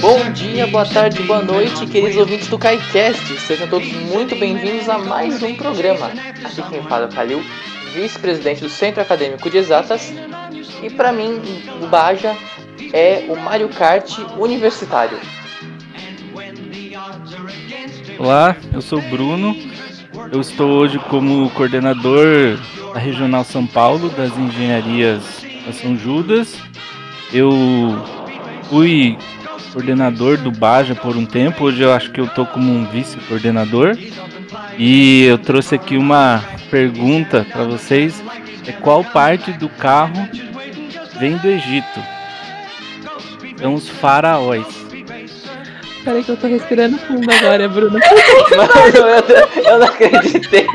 Bom dia, boa tarde, boa noite, queridos ouvintes do KaiCast. Sejam todos muito bem-vindos a mais um programa. Aqui quem fala é o Kalil, vice-presidente do Centro Acadêmico de Exatas. E para mim, o Baja é o Mario Kart Universitário. Olá, eu sou o Bruno. Eu estou hoje como coordenador da Regional São Paulo das Engenharias da São Judas. Eu fui coordenador do Baja por um tempo, hoje eu acho que eu tô como um vice-coordenador. E eu trouxe aqui uma pergunta para vocês, é qual parte do carro vem do Egito? São os faraós. Peraí que eu tô respirando fundo agora, Bruno. Mano, eu, eu não acreditei.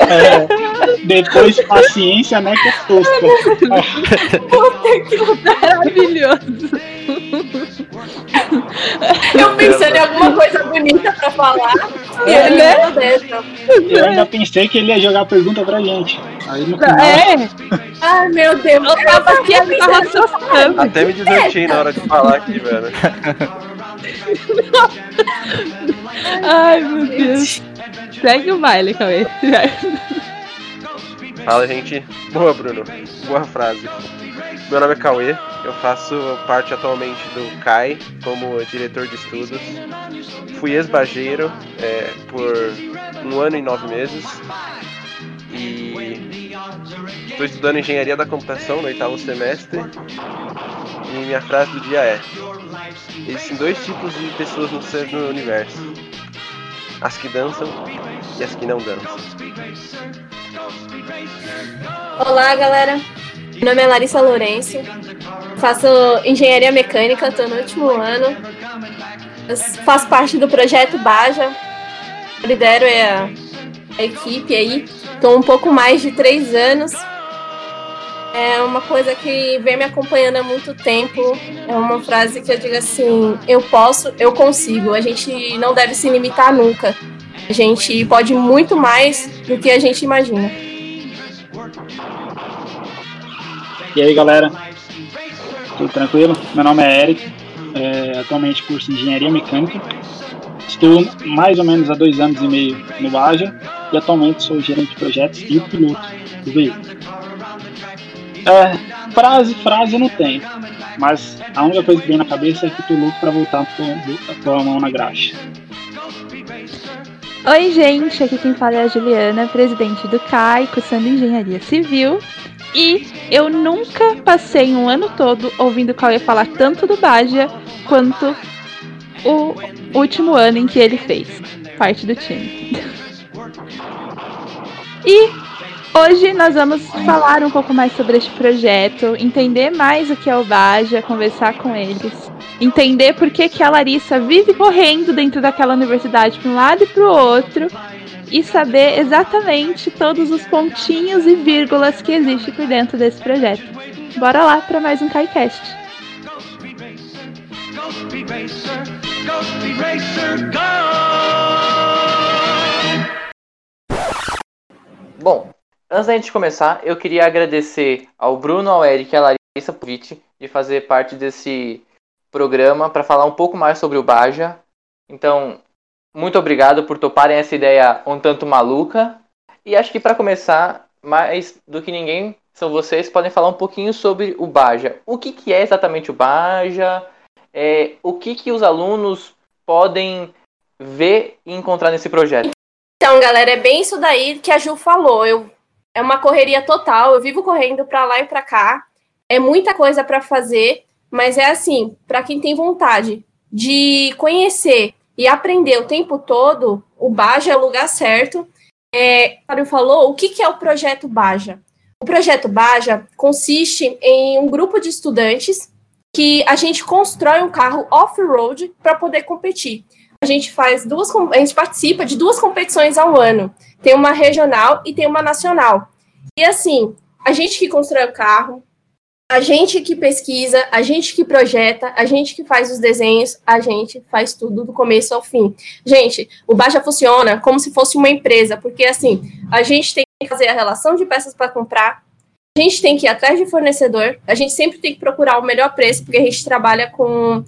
É, depois paciência, né? Que é tosca. Puta que maravilhoso. Eu pensando em alguma coisa bonita pra falar. E É, ele né? me dessa. Eu ainda pensei que ele ia jogar a pergunta pra gente. Aí no final. É, Ai, meu Deus. eu tava aqui, eu tava raciocinando. Até me diverti na hora de falar aqui, velho. Ai, meu Deus. Segue o baile, Cauê. Fala, gente. Boa, Bruno. Boa frase. Meu nome é Cauê. Eu faço parte atualmente do CAI como diretor de estudos. Fui ex-bajeiro é, por um ano e nove meses. E estou estudando engenharia da computação no oitavo semestre. E minha frase do dia é: Existem dois tipos de pessoas no, ser- no universo: as que dançam e as que não dançam. Olá, galera. Meu nome é Larissa Lourenço. Faço engenharia mecânica, tô no último ano. Faço parte do projeto Baja. Lidero a, a equipe aí. Tô um pouco mais de três anos. É uma coisa que vem me acompanhando há muito tempo. É uma frase que eu digo assim: eu posso, eu consigo. A gente não deve se limitar nunca. A gente pode muito mais do que a gente imagina. E aí, galera? Tudo tranquilo? Meu nome é Eric. É, atualmente curso Engenharia Mecânica. Estou mais ou menos há dois anos e meio no Baja e atualmente sou gerente de projetos e piloto do veículo. É, frase, frase eu não tenho, mas a única coisa que vem na cabeça é que tô louco para voltar pôr a mão na graxa. Oi, gente. Aqui quem fala é a Juliana, presidente do CAI, cursando Engenharia Civil. E eu nunca passei um ano todo ouvindo o Cauê falar tanto do Baja quanto o último ano em que ele fez parte do time. E hoje nós vamos falar um pouco mais sobre este projeto, entender mais o que é o Baja, conversar com eles, entender por que, que a Larissa vive correndo dentro daquela universidade para um lado e para o outro e saber exatamente todos os pontinhos e vírgulas que existem por dentro desse projeto. Bora lá para mais um KaiCast. Bom, antes da gente começar, eu queria agradecer ao Bruno, ao Eric e à Larissa Puvit de fazer parte desse programa para falar um pouco mais sobre o Baja. Então, muito obrigado por toparem essa ideia um tanto maluca. E acho que para começar, mais do que ninguém, são vocês podem falar um pouquinho sobre o Baja. O que, que é exatamente o Baja? É, o que, que os alunos podem ver e encontrar nesse projeto? Então, galera, é bem isso daí que a Ju falou. Eu, é uma correria total. Eu vivo correndo pra lá e pra cá. É muita coisa pra fazer, mas é assim, pra quem tem vontade de conhecer e aprender o tempo todo, o Baja é o lugar certo. É, Mário falou, o que, que é o projeto Baja? O projeto Baja consiste em um grupo de estudantes que a gente constrói um carro off-road para poder competir a gente faz duas, a gente participa de duas competições ao ano. Tem uma regional e tem uma nacional. E assim, a gente que constrói o carro, a gente que pesquisa, a gente que projeta, a gente que faz os desenhos, a gente faz tudo do começo ao fim. Gente, o Baja funciona como se fosse uma empresa, porque assim, a gente tem que fazer a relação de peças para comprar, a gente tem que ir atrás de fornecedor, a gente sempre tem que procurar o melhor preço, porque a gente trabalha com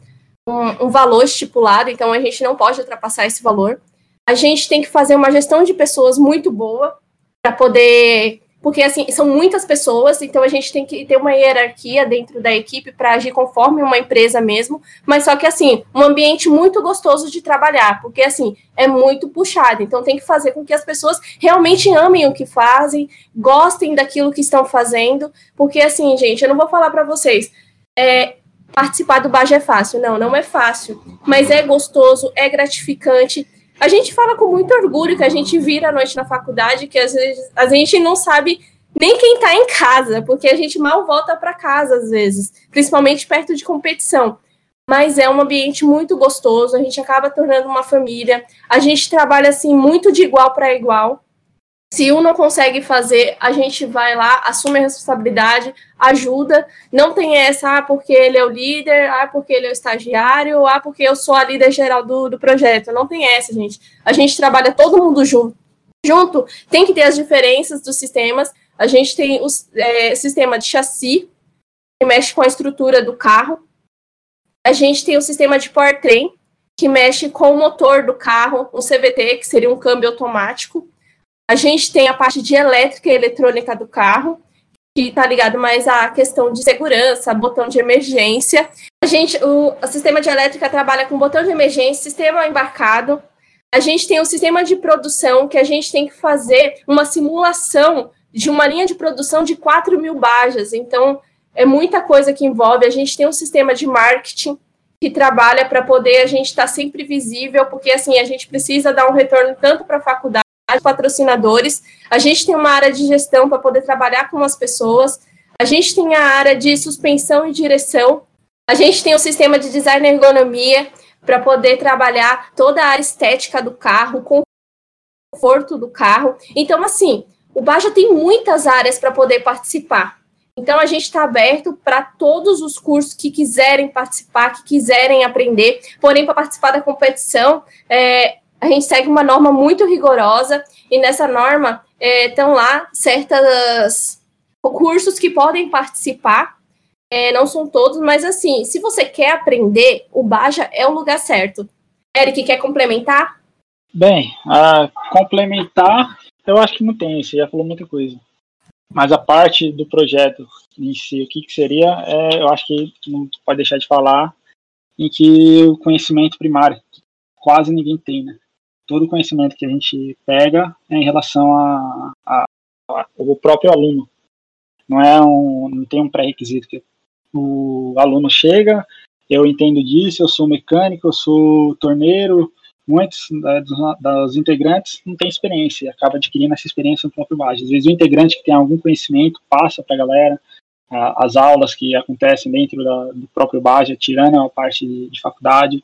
um, um valor estipulado, então a gente não pode ultrapassar esse valor. A gente tem que fazer uma gestão de pessoas muito boa para poder porque assim são muitas pessoas, então a gente tem que ter uma hierarquia dentro da equipe para agir conforme uma empresa mesmo, mas só que assim, um ambiente muito gostoso de trabalhar, porque assim, é muito puxado, então tem que fazer com que as pessoas realmente amem o que fazem, gostem daquilo que estão fazendo, porque assim, gente, eu não vou falar para vocês, é, participar do Baja é fácil, não, não é fácil, mas é gostoso, é gratificante, a gente fala com muito orgulho que a gente vira à noite na faculdade, que às vezes a gente não sabe nem quem está em casa, porque a gente mal volta para casa às vezes, principalmente perto de competição. Mas é um ambiente muito gostoso, a gente acaba tornando uma família, a gente trabalha assim muito de igual para igual. Se um não consegue fazer, a gente vai lá, assume a responsabilidade, ajuda. Não tem essa, ah, porque ele é o líder, ah, porque ele é o estagiário, ah, porque eu sou a líder geral do, do projeto. Não tem essa, gente. A gente trabalha todo mundo junto. Junto, tem que ter as diferenças dos sistemas. A gente tem o é, sistema de chassi, que mexe com a estrutura do carro. A gente tem o sistema de powertrain, que mexe com o motor do carro, o CVT, que seria um câmbio automático. A gente tem a parte de elétrica e eletrônica do carro, que está ligado mais à questão de segurança, botão de emergência. A gente, o, o sistema de elétrica trabalha com botão de emergência, sistema embarcado. A gente tem o sistema de produção, que a gente tem que fazer uma simulação de uma linha de produção de 4 mil bajas. Então, é muita coisa que envolve. A gente tem um sistema de marketing que trabalha para poder a gente estar tá sempre visível, porque assim a gente precisa dar um retorno tanto para a faculdade patrocinadores, a gente tem uma área de gestão para poder trabalhar com as pessoas, a gente tem a área de suspensão e direção, a gente tem o sistema de design e ergonomia para poder trabalhar toda a área estética do carro, o conforto do carro. Então, assim, o Baja tem muitas áreas para poder participar. Então, a gente está aberto para todos os cursos que quiserem participar, que quiserem aprender. Porém, para participar da competição, é, a gente segue uma norma muito rigorosa e nessa norma estão é, lá certas cursos que podem participar, é, não são todos, mas assim, se você quer aprender, o Baja é o lugar certo. Eric, quer complementar? Bem, a complementar, eu acho que não tem, você já falou muita coisa. Mas a parte do projeto em si, o que, que seria, é, eu acho que não pode deixar de falar em que o conhecimento primário quase ninguém tem, né? Todo o conhecimento que a gente pega é em relação a, a, a o próprio aluno. Não é um, não tem um pré-requisito que o aluno chega, eu entendo disso, eu sou mecânico, eu sou torneiro. Muitos da, dos, das integrantes não têm experiência, acaba adquirindo essa experiência no próprio base. Às vezes o integrante que tem algum conhecimento passa para a galera, as aulas que acontecem dentro da, do próprio Baja, tirando a parte de, de faculdade,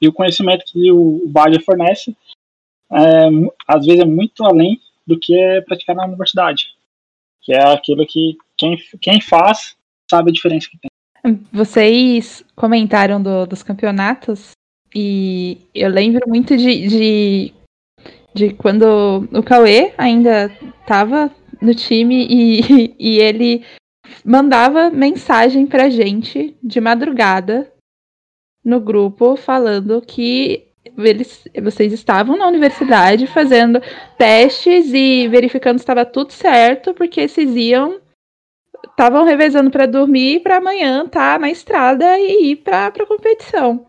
e o conhecimento que o, o fornece, é, às vezes, é muito além do que é praticar na universidade, que é aquilo que quem, quem faz sabe a diferença que tem. Vocês comentaram do, dos campeonatos e eu lembro muito de, de, de quando o Cauê ainda estava no time e, e ele mandava mensagem pra gente de madrugada no grupo falando que eles, vocês estavam na universidade fazendo testes e verificando se estava tudo certo, porque vocês iam estavam revezando para dormir para amanhã estar tá na estrada e ir para a competição.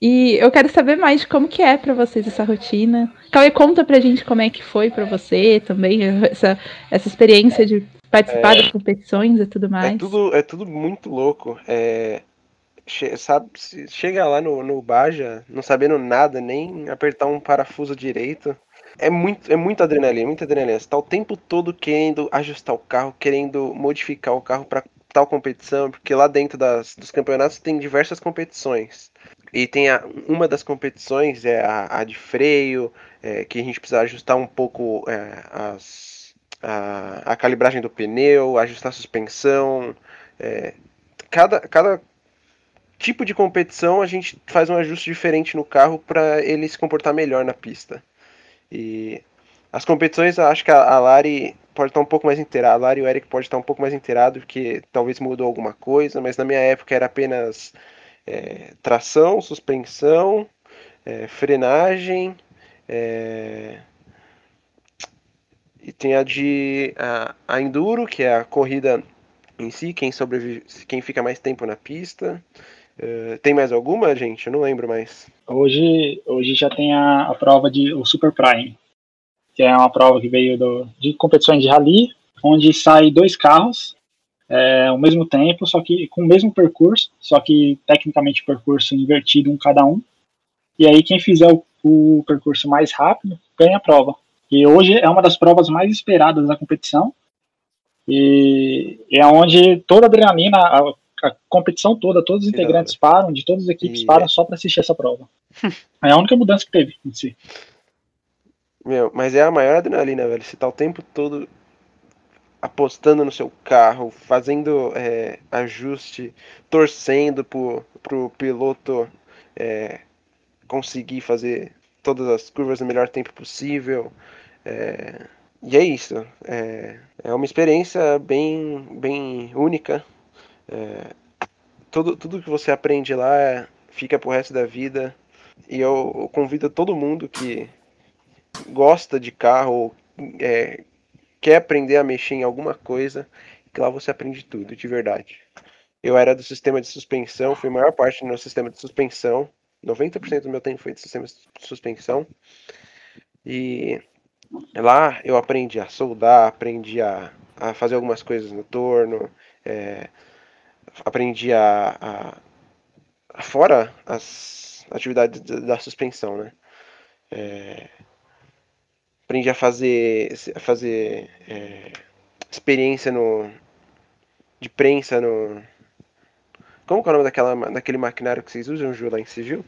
E eu quero saber mais de como que é para vocês essa rotina. Cauê, conta pra gente como é que foi para você também, essa, essa experiência de participar é, das competições e tudo mais. É tudo, é tudo muito louco. É, che sabe, chega lá no, no Baja, não sabendo nada, nem apertar um parafuso direito. É muito, é muita adrenalina, muita adrenalina. Você tá o tempo todo querendo ajustar o carro, querendo modificar o carro para tal competição, porque lá dentro das, dos campeonatos tem diversas competições. E tem a, uma das competições é a, a de freio, é, que a gente precisa ajustar um pouco é, as, a, a calibragem do pneu, ajustar a suspensão, é, cada, cada tipo de competição a gente faz um ajuste diferente no carro para ele se comportar melhor na pista. E as competições, acho que a, a Lari pode estar um pouco mais inteirada, a Lari e o Eric pode estar um pouco mais inteirado, porque talvez mudou alguma coisa, mas na minha época era apenas é, tração, suspensão, é, frenagem, é, e tem a de a, a enduro, que é a corrida em si, quem sobrevive, quem fica mais tempo na pista. Uh, tem mais alguma, gente? Eu não lembro mais. Hoje, hoje já tem a, a prova de o Super Prime, que é uma prova que veio do, de competições de rally, onde sai dois carros é, ao mesmo tempo, só que com o mesmo percurso, só que tecnicamente percurso invertido um cada um. E aí quem fizer o, o percurso mais rápido ganha a prova. E hoje é uma das provas mais esperadas da competição. E é onde toda a adrenalina, a competição toda, todos os integrantes param, de todas as equipes e... param só para assistir essa prova. é a única mudança que teve em si. Meu, mas é a maior adrenalina, velho. Você tá o tempo todo apostando no seu carro, fazendo é, ajuste, torcendo pro, pro piloto é, conseguir fazer todas as curvas no melhor tempo possível. É, e é isso. É, é uma experiência bem, bem única. É, tudo, tudo que você aprende lá fica pro resto da vida. E eu, eu convido todo mundo que gosta de carro, é, quer aprender a mexer em alguma coisa, que lá você aprende tudo, de verdade. Eu era do sistema de suspensão, fui a maior parte do meu sistema de suspensão. 90% do meu tempo foi de sistema de suspensão. E Lá eu aprendi a soldar, aprendi a, a fazer algumas coisas no torno, é, aprendi a, a, Fora as atividades da suspensão, né? É, aprendi a fazer, a fazer é, experiência no, de prensa no. Como é o nome daquela, daquele maquinário que vocês usam, Ju, lá em Civil?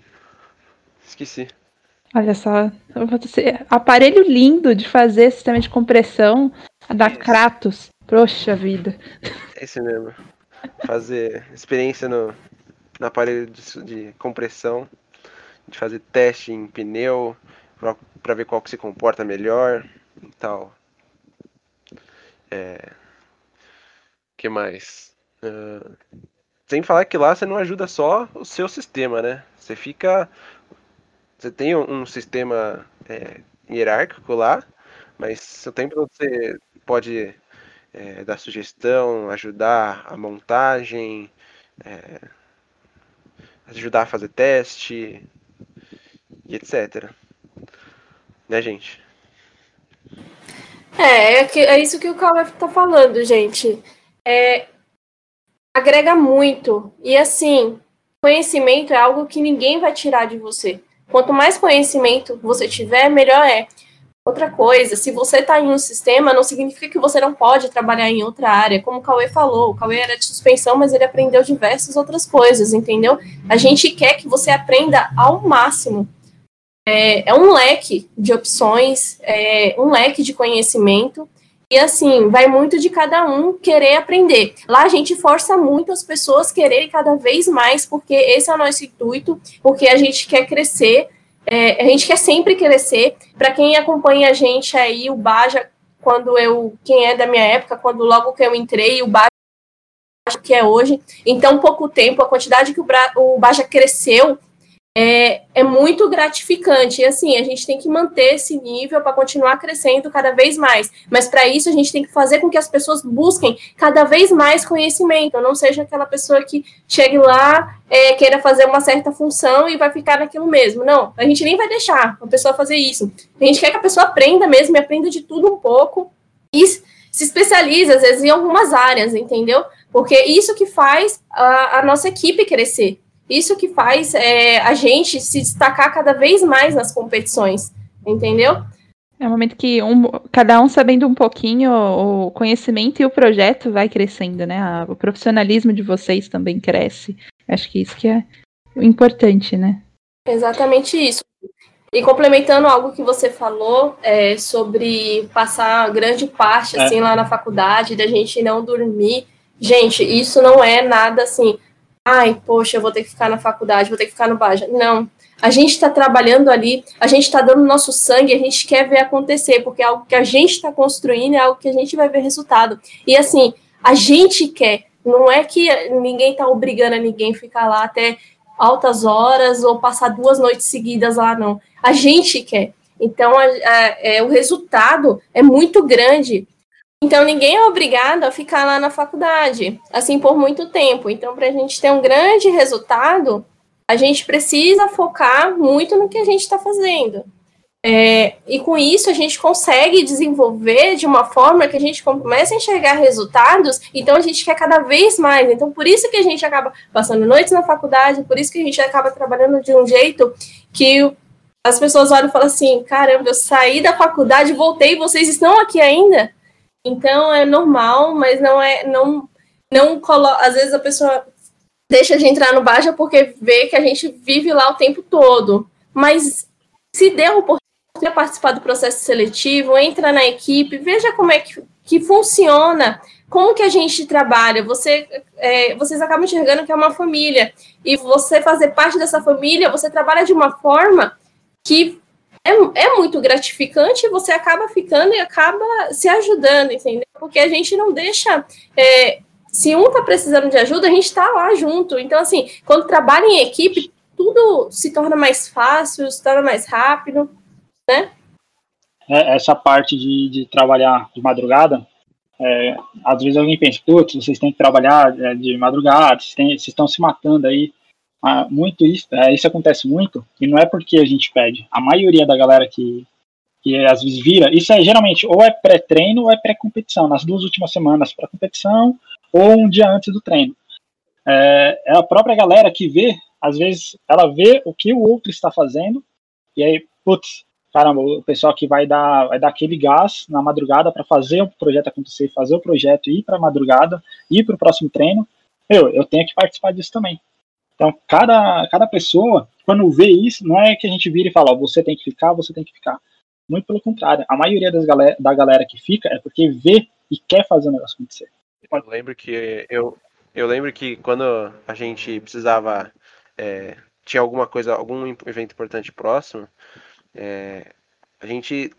Esqueci. Olha só, aparelho lindo de fazer sistema de compressão da Kratos. Poxa vida. Esse mesmo. Fazer experiência no, no aparelho de, de compressão, de fazer teste em pneu, para ver qual que se comporta melhor e tal. É... que mais? Uh... sem falar que lá você não ajuda só o seu sistema, né? Você fica você tem um, sistema é, hierárquico lá, mas o tempo você pode é, dar sugestão, ajudar a montagem, é, ajudar a fazer teste e etc. Né, gente? É, é, que, é isso que o Cauê tá falando, gente. É, agrega muito. E assim, conhecimento é algo que ninguém vai tirar de você. Quanto mais conhecimento você tiver, melhor é. Outra coisa, se você está em um sistema, não significa que você não pode trabalhar em outra área. Como o Cauê falou, o Cauê era de suspensão, mas ele aprendeu diversas outras coisas, entendeu? A gente quer que você aprenda ao máximo. É, é um leque de opções, é um leque de conhecimento, e assim, vai muito de cada um querer aprender. Lá a gente força muito as pessoas quererem cada vez mais, porque esse é o nosso intuito, porque a gente quer crescer, é, a gente quer sempre crescer. Para quem acompanha a gente aí, o Baja, quando eu, quem é da minha época, quando logo que eu entrei, o Baja que é hoje, em tão pouco tempo, a quantidade que o, Bra o Baja cresceu é, é muito gratificante. E assim, a gente tem que manter esse nível para continuar crescendo cada vez mais. Mas para isso a gente tem que fazer com que as pessoas busquem cada vez mais conhecimento. Não seja aquela pessoa que chegue lá, é, queira fazer uma certa função e vai ficar naquilo mesmo. Não, a gente nem vai deixar a pessoa fazer isso. A gente quer que a pessoa aprenda mesmo e aprenda de tudo um pouco e se especialize, às vezes, em algumas áreas, entendeu? Porque isso que faz a, a nossa equipe crescer. Isso que faz é, a gente se destacar cada vez mais nas competições, entendeu? É um momento que um, cada um sabendo um pouquinho o conhecimento e o projeto vai crescendo, né? O profissionalismo de vocês também cresce. Acho que isso que é importante, né? Exatamente isso. E complementando algo que você falou é, sobre passar grande parte assim é. lá na faculdade, da gente não dormir Gente, isso não é nada assim, ai, poxa, eu vou ter que ficar na faculdade, vou ter que ficar no Baja. Não. A gente está trabalhando ali, a gente está dando nosso sangue, a gente quer ver acontecer, porque é algo que a gente está construindo, é algo que a gente vai ver resultado. E assim, a gente quer, não é que ninguém está obrigando a ninguém ficar lá até altas horas ou passar duas noites seguidas lá, não. A gente quer. Então, a, a, é, o resultado é muito grande. Então, ninguém é obrigado a ficar lá na faculdade, assim, por muito tempo. Então, para a gente ter um grande resultado, a gente precisa focar muito no que a gente está fazendo. É, e com isso a gente consegue desenvolver de uma forma que a gente começa a enxergar resultados, então a gente quer cada vez mais. Então, por isso que a gente acaba passando noites na faculdade, por isso que a gente acaba trabalhando de um jeito que as pessoas olham e falam assim: caramba, eu saí da faculdade, voltei, vocês estão aqui ainda? Então é normal, mas não é. Não, não colo... Às vezes a pessoa deixa de entrar no Baja porque vê que a gente vive lá o tempo todo. Mas se der a oportunidade de participar do processo seletivo, entra na equipe, veja como é que, que funciona, como que a gente trabalha. Você, é, vocês acabam enxergando que é uma família. E você fazer parte dessa família, você trabalha de uma forma que é, é muito gratificante, você acaba ficando e acaba se ajudando, entendeu? Porque a gente não deixa. É, se um está precisando de ajuda, a gente está lá junto. Então, assim, quando trabalha em equipe, tudo se torna mais fácil, se torna mais rápido, né? É, essa parte de, de trabalhar de madrugada, é, às vezes alguém pensa, putz, vocês têm que trabalhar é, de madrugada, vocês, têm, vocês estão se matando aí muito isso, é, isso acontece muito, e não é porque a gente pede. A maioria da galera que, que às vezes vira, isso é geralmente ou é pré-treino ou é pré-competição, nas duas últimas semanas para competição ou um dia antes do treino. É, é, a própria galera que vê, às vezes ela vê o que o outro está fazendo, e aí, putz, caramba, o pessoal que vai dar, vai dar aquele gás na madrugada para fazer o projeto acontecer, fazer o projeto ir para madrugada, ir para o próximo treino, eu, eu tenho que participar disso também. Então, cada, cada pessoa, quando vê isso, não é que a gente vira e fala, você tem que ficar, você tem que ficar. Muito pelo contrário, a maioria das galera, da galera que fica é porque vê e quer fazer o negócio acontecer. Eu lembro que eu, eu lembro que quando a gente precisava é, tinha alguma coisa, algum evento importante próximo, é, a gente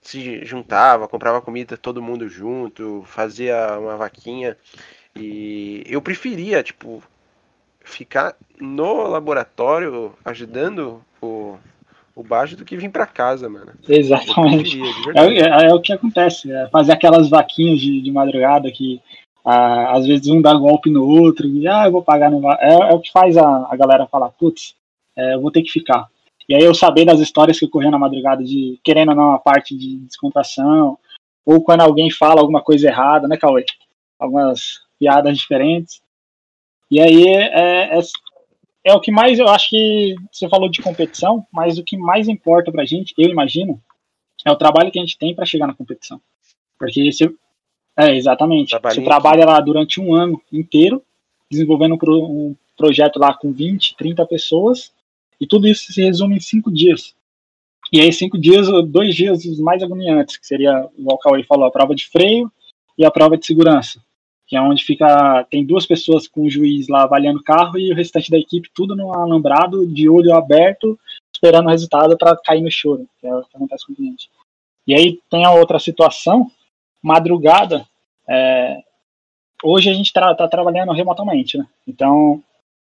se juntava, comprava comida todo mundo junto, fazia uma vaquinha e eu preferia tipo ficar no laboratório ajudando o, o Baixo do que vir para casa, mano. Exatamente. É, é, é, o que acontece, é fazer aquelas vaquinhas de, de madrugada que ah, às vezes um dá golpe no outro, e ah, eu vou pagar no. É, é o que faz a, a galera falar, putz, é, eu vou ter que ficar. E aí eu saber das histórias que ocorriam na madrugada de querendo ou não a parte de descontração, ou quando alguém fala alguma coisa errada, né, Cauê? Algumas piadas diferentes. E aí é, é, é, o que mais eu acho que você falou de competição, mas o que mais importa pra gente, eu imagino, é o trabalho que a gente tem para chegar na competição. Porque se, é, exatamente. Você trabalha lá durante um ano inteiro, desenvolvendo um, pro, um projeto lá com 20, 30 pessoas, e tudo isso se resume em cinco dias. E aí, cinco dias, dois dias os mais agoniantes, que seria, o Cauê falou, a prova de freio e a prova de segurança que é onde fica tem duas pessoas com o juiz lá avaliando o carro e o restante da equipe tudo no alambrado, de olho aberto, esperando o resultado para cair no choro, que é o que acontece com o cliente. E aí tem a outra situação, madrugada, é, hoje a gente está tá trabalhando remotamente, né? Então,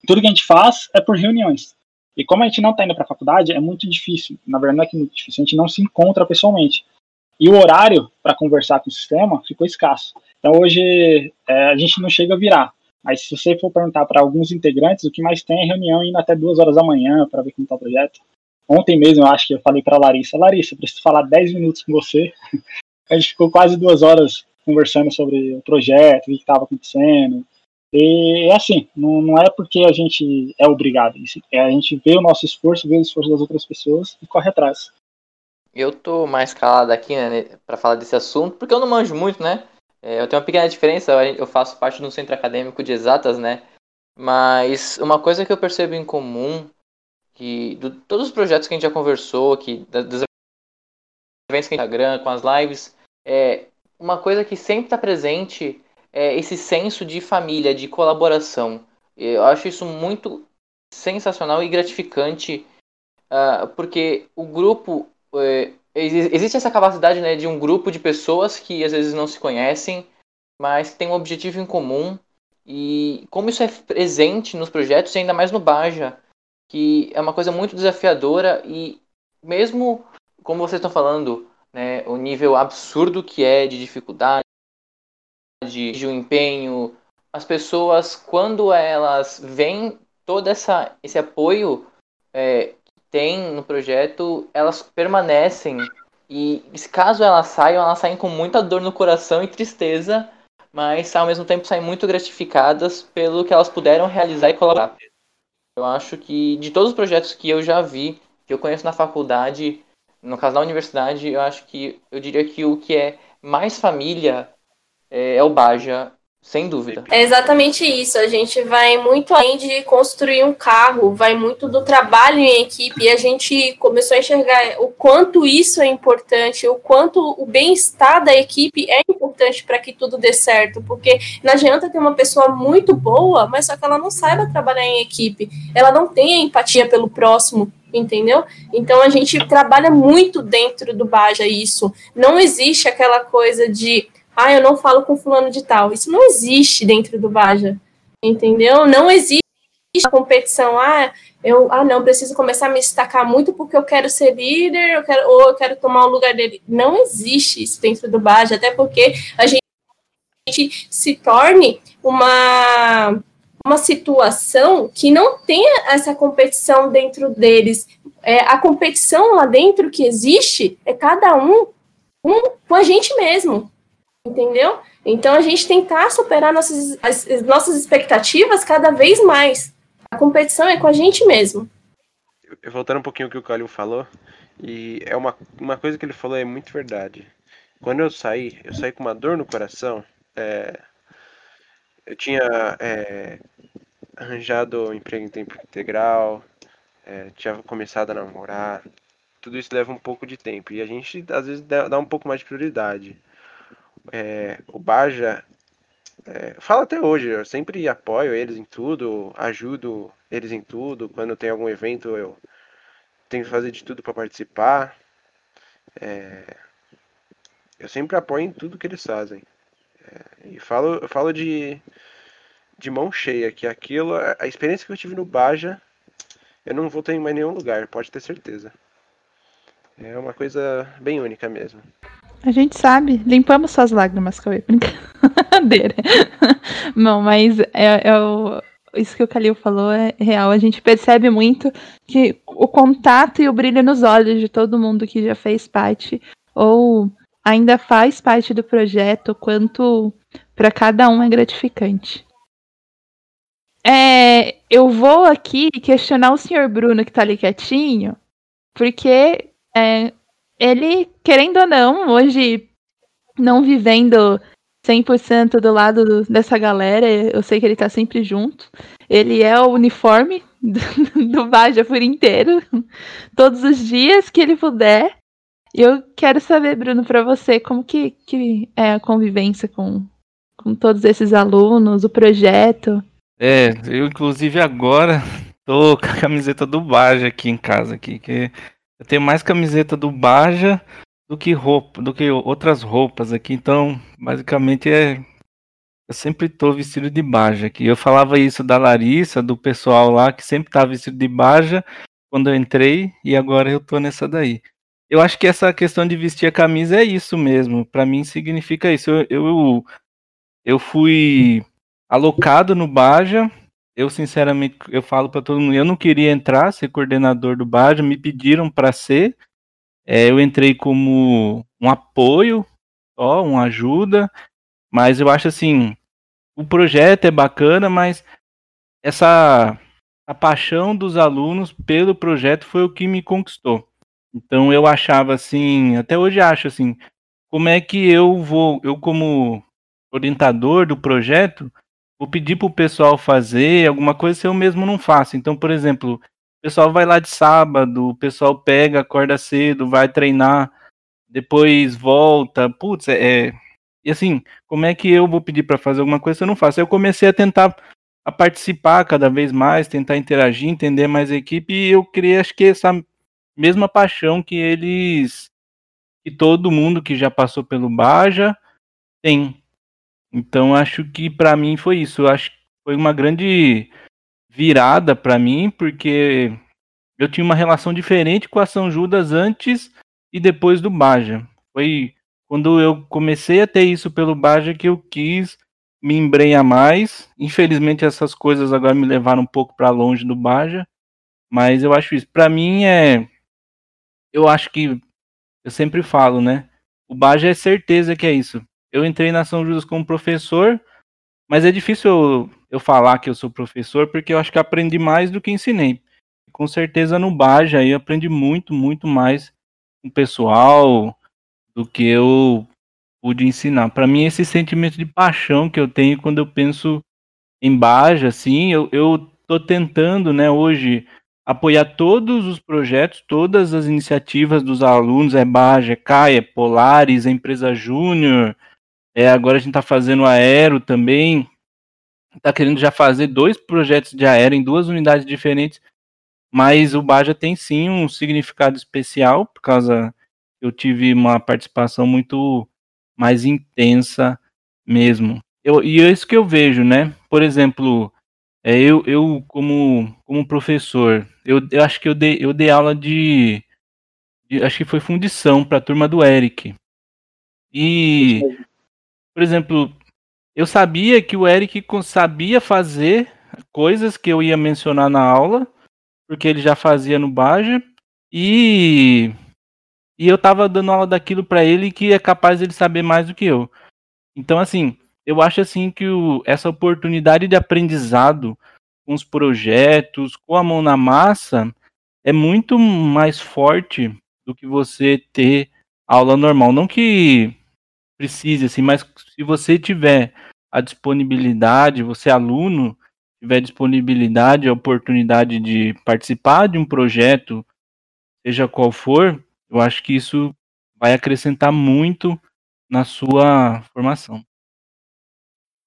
tudo que a gente faz é por reuniões. E como a gente não está indo para a faculdade, é muito difícil. Na verdade, não é que é muito difícil, a gente não se encontra pessoalmente. E o horário para conversar com o sistema ficou escasso. Então hoje é, a gente não chega a virar. Mas se você for perguntar para alguns integrantes, o que mais tem é reunião indo até duas horas da manhã para ver como está o projeto. Ontem mesmo eu acho que eu falei para Larissa, Larissa, preciso falar 10 minutos com você. A gente ficou quase duas horas conversando sobre o projeto, o que estava acontecendo. E é assim, não, não é porque a gente é obrigado, é a gente vê o nosso esforço, vê o esforço das outras pessoas e corre atrás. Eu tô mais calado aqui, né, para falar desse assunto, porque eu não manjo muito, né? É, eu tenho uma pequena diferença, eu faço parte do centro acadêmico de exatas, né? Mas uma coisa que eu percebo em comum, que de todos os projetos que a gente já conversou, que, dos eventos que a Instagram, com as lives, é uma coisa que sempre está presente é, esse senso de família, de colaboração. Eu acho isso muito sensacional e gratificante, uh, porque o grupo. Uh, existe essa capacidade né, de um grupo de pessoas que às vezes não se conhecem, mas tem um objetivo em comum. E como isso é presente nos projetos, e ainda mais no Baja, que é uma coisa muito desafiadora e mesmo como vocês estão falando, né, o nível absurdo que é de dificuldade, de um empenho, as pessoas quando elas veem todo essa, esse apoio é, que tem no projeto, elas permanecem e caso elas saiam, elas saem com muita dor no coração e tristeza, mas ao mesmo tempo saem muito gratificadas pelo que elas puderam realizar e colaborar. Eu acho que de todos os projetos que eu já vi, que eu conheço na faculdade, no caso da universidade, eu acho que eu diria que o que é mais família é, é o Baja sem dúvida. É exatamente isso. A gente vai muito além de construir um carro, vai muito do trabalho em equipe. E a gente começou a enxergar o quanto isso é importante, o quanto o bem-estar da equipe é importante para que tudo dê certo. Porque não adianta ter uma pessoa muito boa, mas só que ela não saiba trabalhar em equipe, ela não tem empatia pelo próximo. Entendeu? Então a gente trabalha muito dentro do Baja isso. Não existe aquela coisa de ah, eu não falo com fulano de tal. Isso não existe dentro do Baja, entendeu? Não existe competição, ah, eu, ah, não, preciso começar a me destacar muito porque eu quero ser líder, eu quero, ou eu quero tomar o lugar dele. Não existe isso dentro do Baja, até porque a gente se torne uma, uma situação que não tenha essa competição dentro deles. É, a competição lá dentro que existe é cada um, um com a gente mesmo entendeu? Então a gente tentar superar nossas, as, as nossas expectativas cada vez mais. A competição é com a gente mesmo. Voltando um pouquinho ao que o Calil falou, e é uma, uma coisa que ele falou é muito verdade. Quando eu saí, eu saí com uma dor no coração. É, eu tinha é, arranjado um emprego em tempo integral, é, tinha começado a namorar. Tudo isso leva um pouco de tempo e a gente às vezes dá um pouco mais de prioridade é, o Baja é, fala até hoje, eu sempre apoio eles em tudo, ajudo eles em tudo. Quando tem algum evento, eu tenho que fazer de tudo para participar. É, eu sempre apoio em tudo que eles fazem. É, e falo, eu falo de, de mão cheia, que aquilo, a experiência que eu tive no Baja, eu não vou ter em mais nenhum lugar, pode ter certeza. É uma coisa bem única mesmo. A gente sabe, limpamos suas lágrimas, Cauê. Brincadeira. Não, mas é, é o, isso que o Kalil falou é real. A gente percebe muito que o contato e o brilho nos olhos de todo mundo que já fez parte ou ainda faz parte do projeto, quanto para cada um é gratificante. É, eu vou aqui questionar o senhor Bruno que está ali quietinho, porque é, ele, querendo ou não, hoje não vivendo 100% do lado do, dessa galera, eu sei que ele tá sempre junto. Ele é o uniforme do, do Baja por inteiro, todos os dias que ele puder. Eu quero saber, Bruno, para você, como que, que é a convivência com, com todos esses alunos, o projeto? É, eu inclusive agora tô com a camiseta do Baja aqui em casa, aqui, que eu tenho mais camiseta do Baja do que roupa, do que outras roupas aqui. Então, basicamente é eu sempre tô vestido de Baja aqui. Eu falava isso da Larissa, do pessoal lá que sempre tá vestido de Baja quando eu entrei e agora eu tô nessa daí. Eu acho que essa questão de vestir a camisa é isso mesmo. Para mim significa isso. Eu, eu, eu fui alocado no Baja eu sinceramente eu falo para todo mundo, eu não queria entrar ser coordenador do Baja, me pediram para ser. É, eu entrei como um apoio, ó, uma ajuda, mas eu acho assim, o projeto é bacana, mas essa a paixão dos alunos pelo projeto foi o que me conquistou. Então eu achava assim, até hoje acho assim, como é que eu vou, eu como orientador do projeto, vou pedir pro pessoal fazer alguma coisa se eu mesmo não faço. Então, por exemplo, o pessoal vai lá de sábado, o pessoal pega, acorda cedo, vai treinar, depois volta. Putz, é, E assim, como é que eu vou pedir para fazer alguma coisa se eu não faço? Eu comecei a tentar a participar cada vez mais, tentar interagir, entender mais a equipe, e eu criei, acho que essa mesma paixão que eles, que todo mundo que já passou pelo Baja tem. Então acho que para mim foi isso. Acho que foi uma grande virada para mim, porque eu tinha uma relação diferente com a São Judas antes e depois do Baja. Foi quando eu comecei a ter isso pelo Baja que eu quis me embrenhar mais. Infelizmente essas coisas agora me levaram um pouco para longe do Baja, mas eu acho isso. Para mim é eu acho que eu sempre falo, né? O Baja é certeza que é isso. Eu entrei na São Judas como professor, mas é difícil eu, eu falar que eu sou professor porque eu acho que aprendi mais do que ensinei. Com certeza no Baja aí aprendi muito, muito mais com o pessoal do que eu pude ensinar. Para mim, esse sentimento de paixão que eu tenho quando eu penso em Baja, assim, eu, eu tô tentando, né, hoje apoiar todos os projetos, todas as iniciativas dos alunos, é Baja, é CAI, é Polaris, é Empresa Júnior, é, agora a gente está fazendo Aero também, está querendo já fazer dois projetos de Aero em duas unidades diferentes, mas o Baja tem sim um significado especial, por causa eu tive uma participação muito mais intensa mesmo. Eu, e é isso que eu vejo, né? Por exemplo, é, eu, eu como, como professor, eu, eu acho que eu dei, eu dei aula de, de acho que foi fundição para a turma do Eric. E, por exemplo, eu sabia que o Eric sabia fazer coisas que eu ia mencionar na aula, porque ele já fazia no Baja, e e eu tava dando aula daquilo para ele que é capaz ele saber mais do que eu. Então, assim, eu acho assim que o, essa oportunidade de aprendizado com os projetos, com a mão na massa, é muito mais forte do que você ter aula normal. Não que precise, assim, mas se você tiver a disponibilidade, você aluno, tiver disponibilidade, a oportunidade de participar de um projeto, seja qual for, eu acho que isso vai acrescentar muito na sua formação.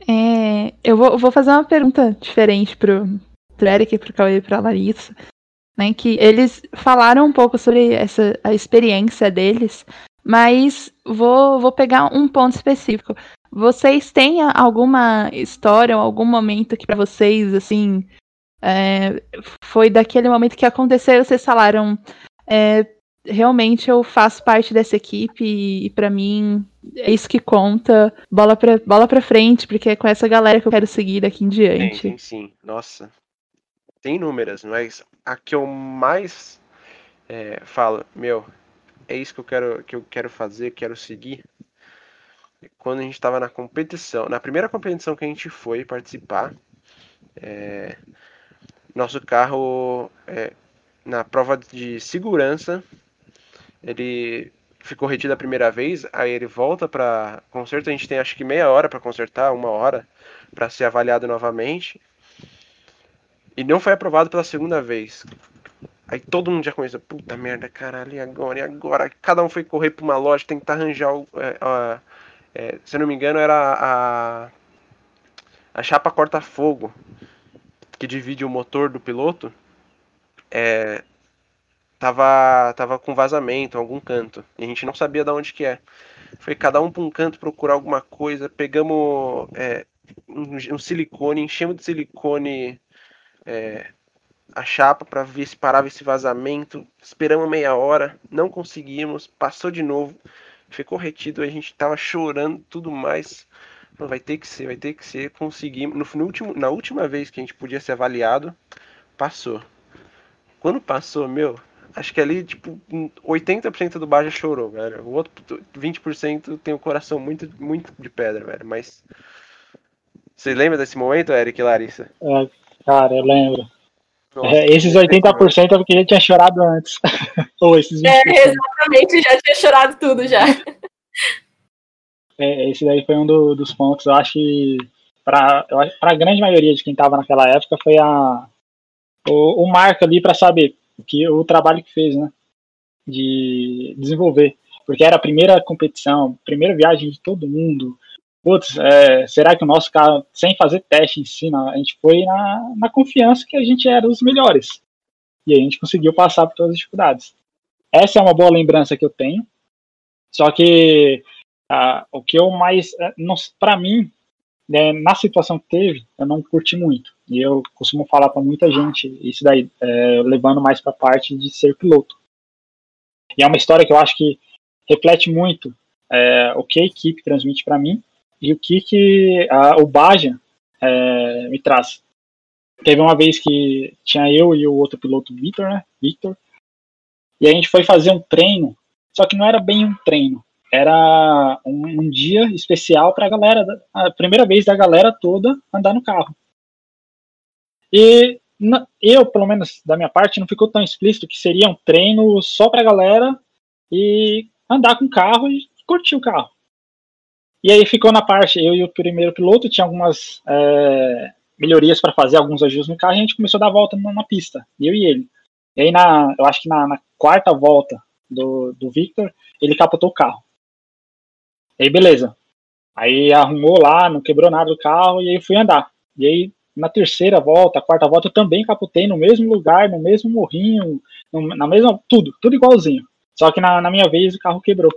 É, eu vou, vou, fazer uma pergunta diferente pro, pro Eric, pro Cauê e pra Larissa. Né, que eles falaram um pouco sobre essa a experiência deles, mas vou, vou pegar um ponto específico. Vocês têm alguma história ou algum momento que para vocês, assim, é, foi daquele momento que aconteceu, vocês falaram, é, realmente eu faço parte dessa equipe e, e para mim é isso que conta. Bola pra, bola frente, porque é com essa galera que eu quero seguir daqui em diante. Sim, sim, sim. Nossa. Tem inúmeras, mas a que eu mais é, falo, meu, é isso que eu quero, que eu quero fazer, quero seguir. Quando a gente estava na competição, na primeira competição que a gente foi participar, é, nosso carro, é, na prova de segurança, ele ficou retido a primeira vez, aí ele volta para conserto, a gente tem acho que meia hora para consertar, uma hora para ser avaliado novamente. E não foi aprovado pela segunda vez. Aí todo mundo já começa, puta merda, caralho, e agora? E agora? Cada um foi correr pra uma loja, tentar arranjar o. É, é, se eu não me engano, era a. A chapa corta-fogo que divide o motor do piloto. É, tava, tava com vazamento em algum canto. E a gente não sabia de onde que é. Foi cada um para um canto procurar alguma coisa. Pegamos é, um, um, silicone, enchemos de silicone é, a chapa para ver se parava esse vazamento. Esperamos meia hora, não conseguimos. Passou de novo, ficou retido. A gente tava chorando, tudo mais. vai ter que ser, vai ter que ser. Conseguimos. No, no último, na última vez que a gente podia ser avaliado, passou. Quando passou, meu, acho que ali, tipo, 80% do bar já chorou, velho. O outro 20% tem o um coração muito, muito de pedra, velho. Mas. Você lembra desse momento, Eric e Larissa? É, cara, eu lembro. Nossa, é, esses 80% é porque já tinha chorado antes. Ou esses 20%. É, exatamente, já tinha chorado tudo já. É, esse daí foi um do, dos pontos, eu acho que para a grande maioria de quem estava naquela época foi a, o, o marco ali para saber que o trabalho que fez, né? De desenvolver. porque era a primeira competição, primeira viagem de todo mundo. Putz, é, será que o nosso carro, sem fazer teste em si, a gente foi na, na confiança que a gente era os melhores. E a gente conseguiu passar por todas as dificuldades. Essa é uma boa lembrança que eu tenho. Só que uh, o que eu mais, uh, para mim, né, na situação que teve, eu não curti muito. E eu costumo falar para muita gente isso daí, é, levando mais para a parte de ser piloto. E é uma história que eu acho que reflete muito é, o que a equipe transmite para mim e o que, que a, o Baja é, me traz. Teve uma vez que tinha eu e o outro piloto, Victor, né? Victor, e a gente foi fazer um treino, só que não era bem um treino, era um, um dia especial para a galera, a primeira vez da galera toda andar no carro. E eu, pelo menos da minha parte, não ficou tão explícito que seria um treino só para a galera e andar com o carro e curtir o carro. E aí ficou na parte, eu e o primeiro piloto tinha algumas é, melhorias para fazer, alguns ajustes no carro, e a gente começou a dar volta na pista, eu e ele. E aí, na, eu acho que na, na quarta volta do, do Victor, ele capotou o carro. E aí, beleza. Aí arrumou lá, não quebrou nada do carro e aí fui andar. E aí, na terceira volta, quarta volta, eu também capotei no mesmo lugar, no mesmo morrinho, no, na mesma. Tudo, tudo igualzinho. Só que na, na, minha vez o carro quebrou.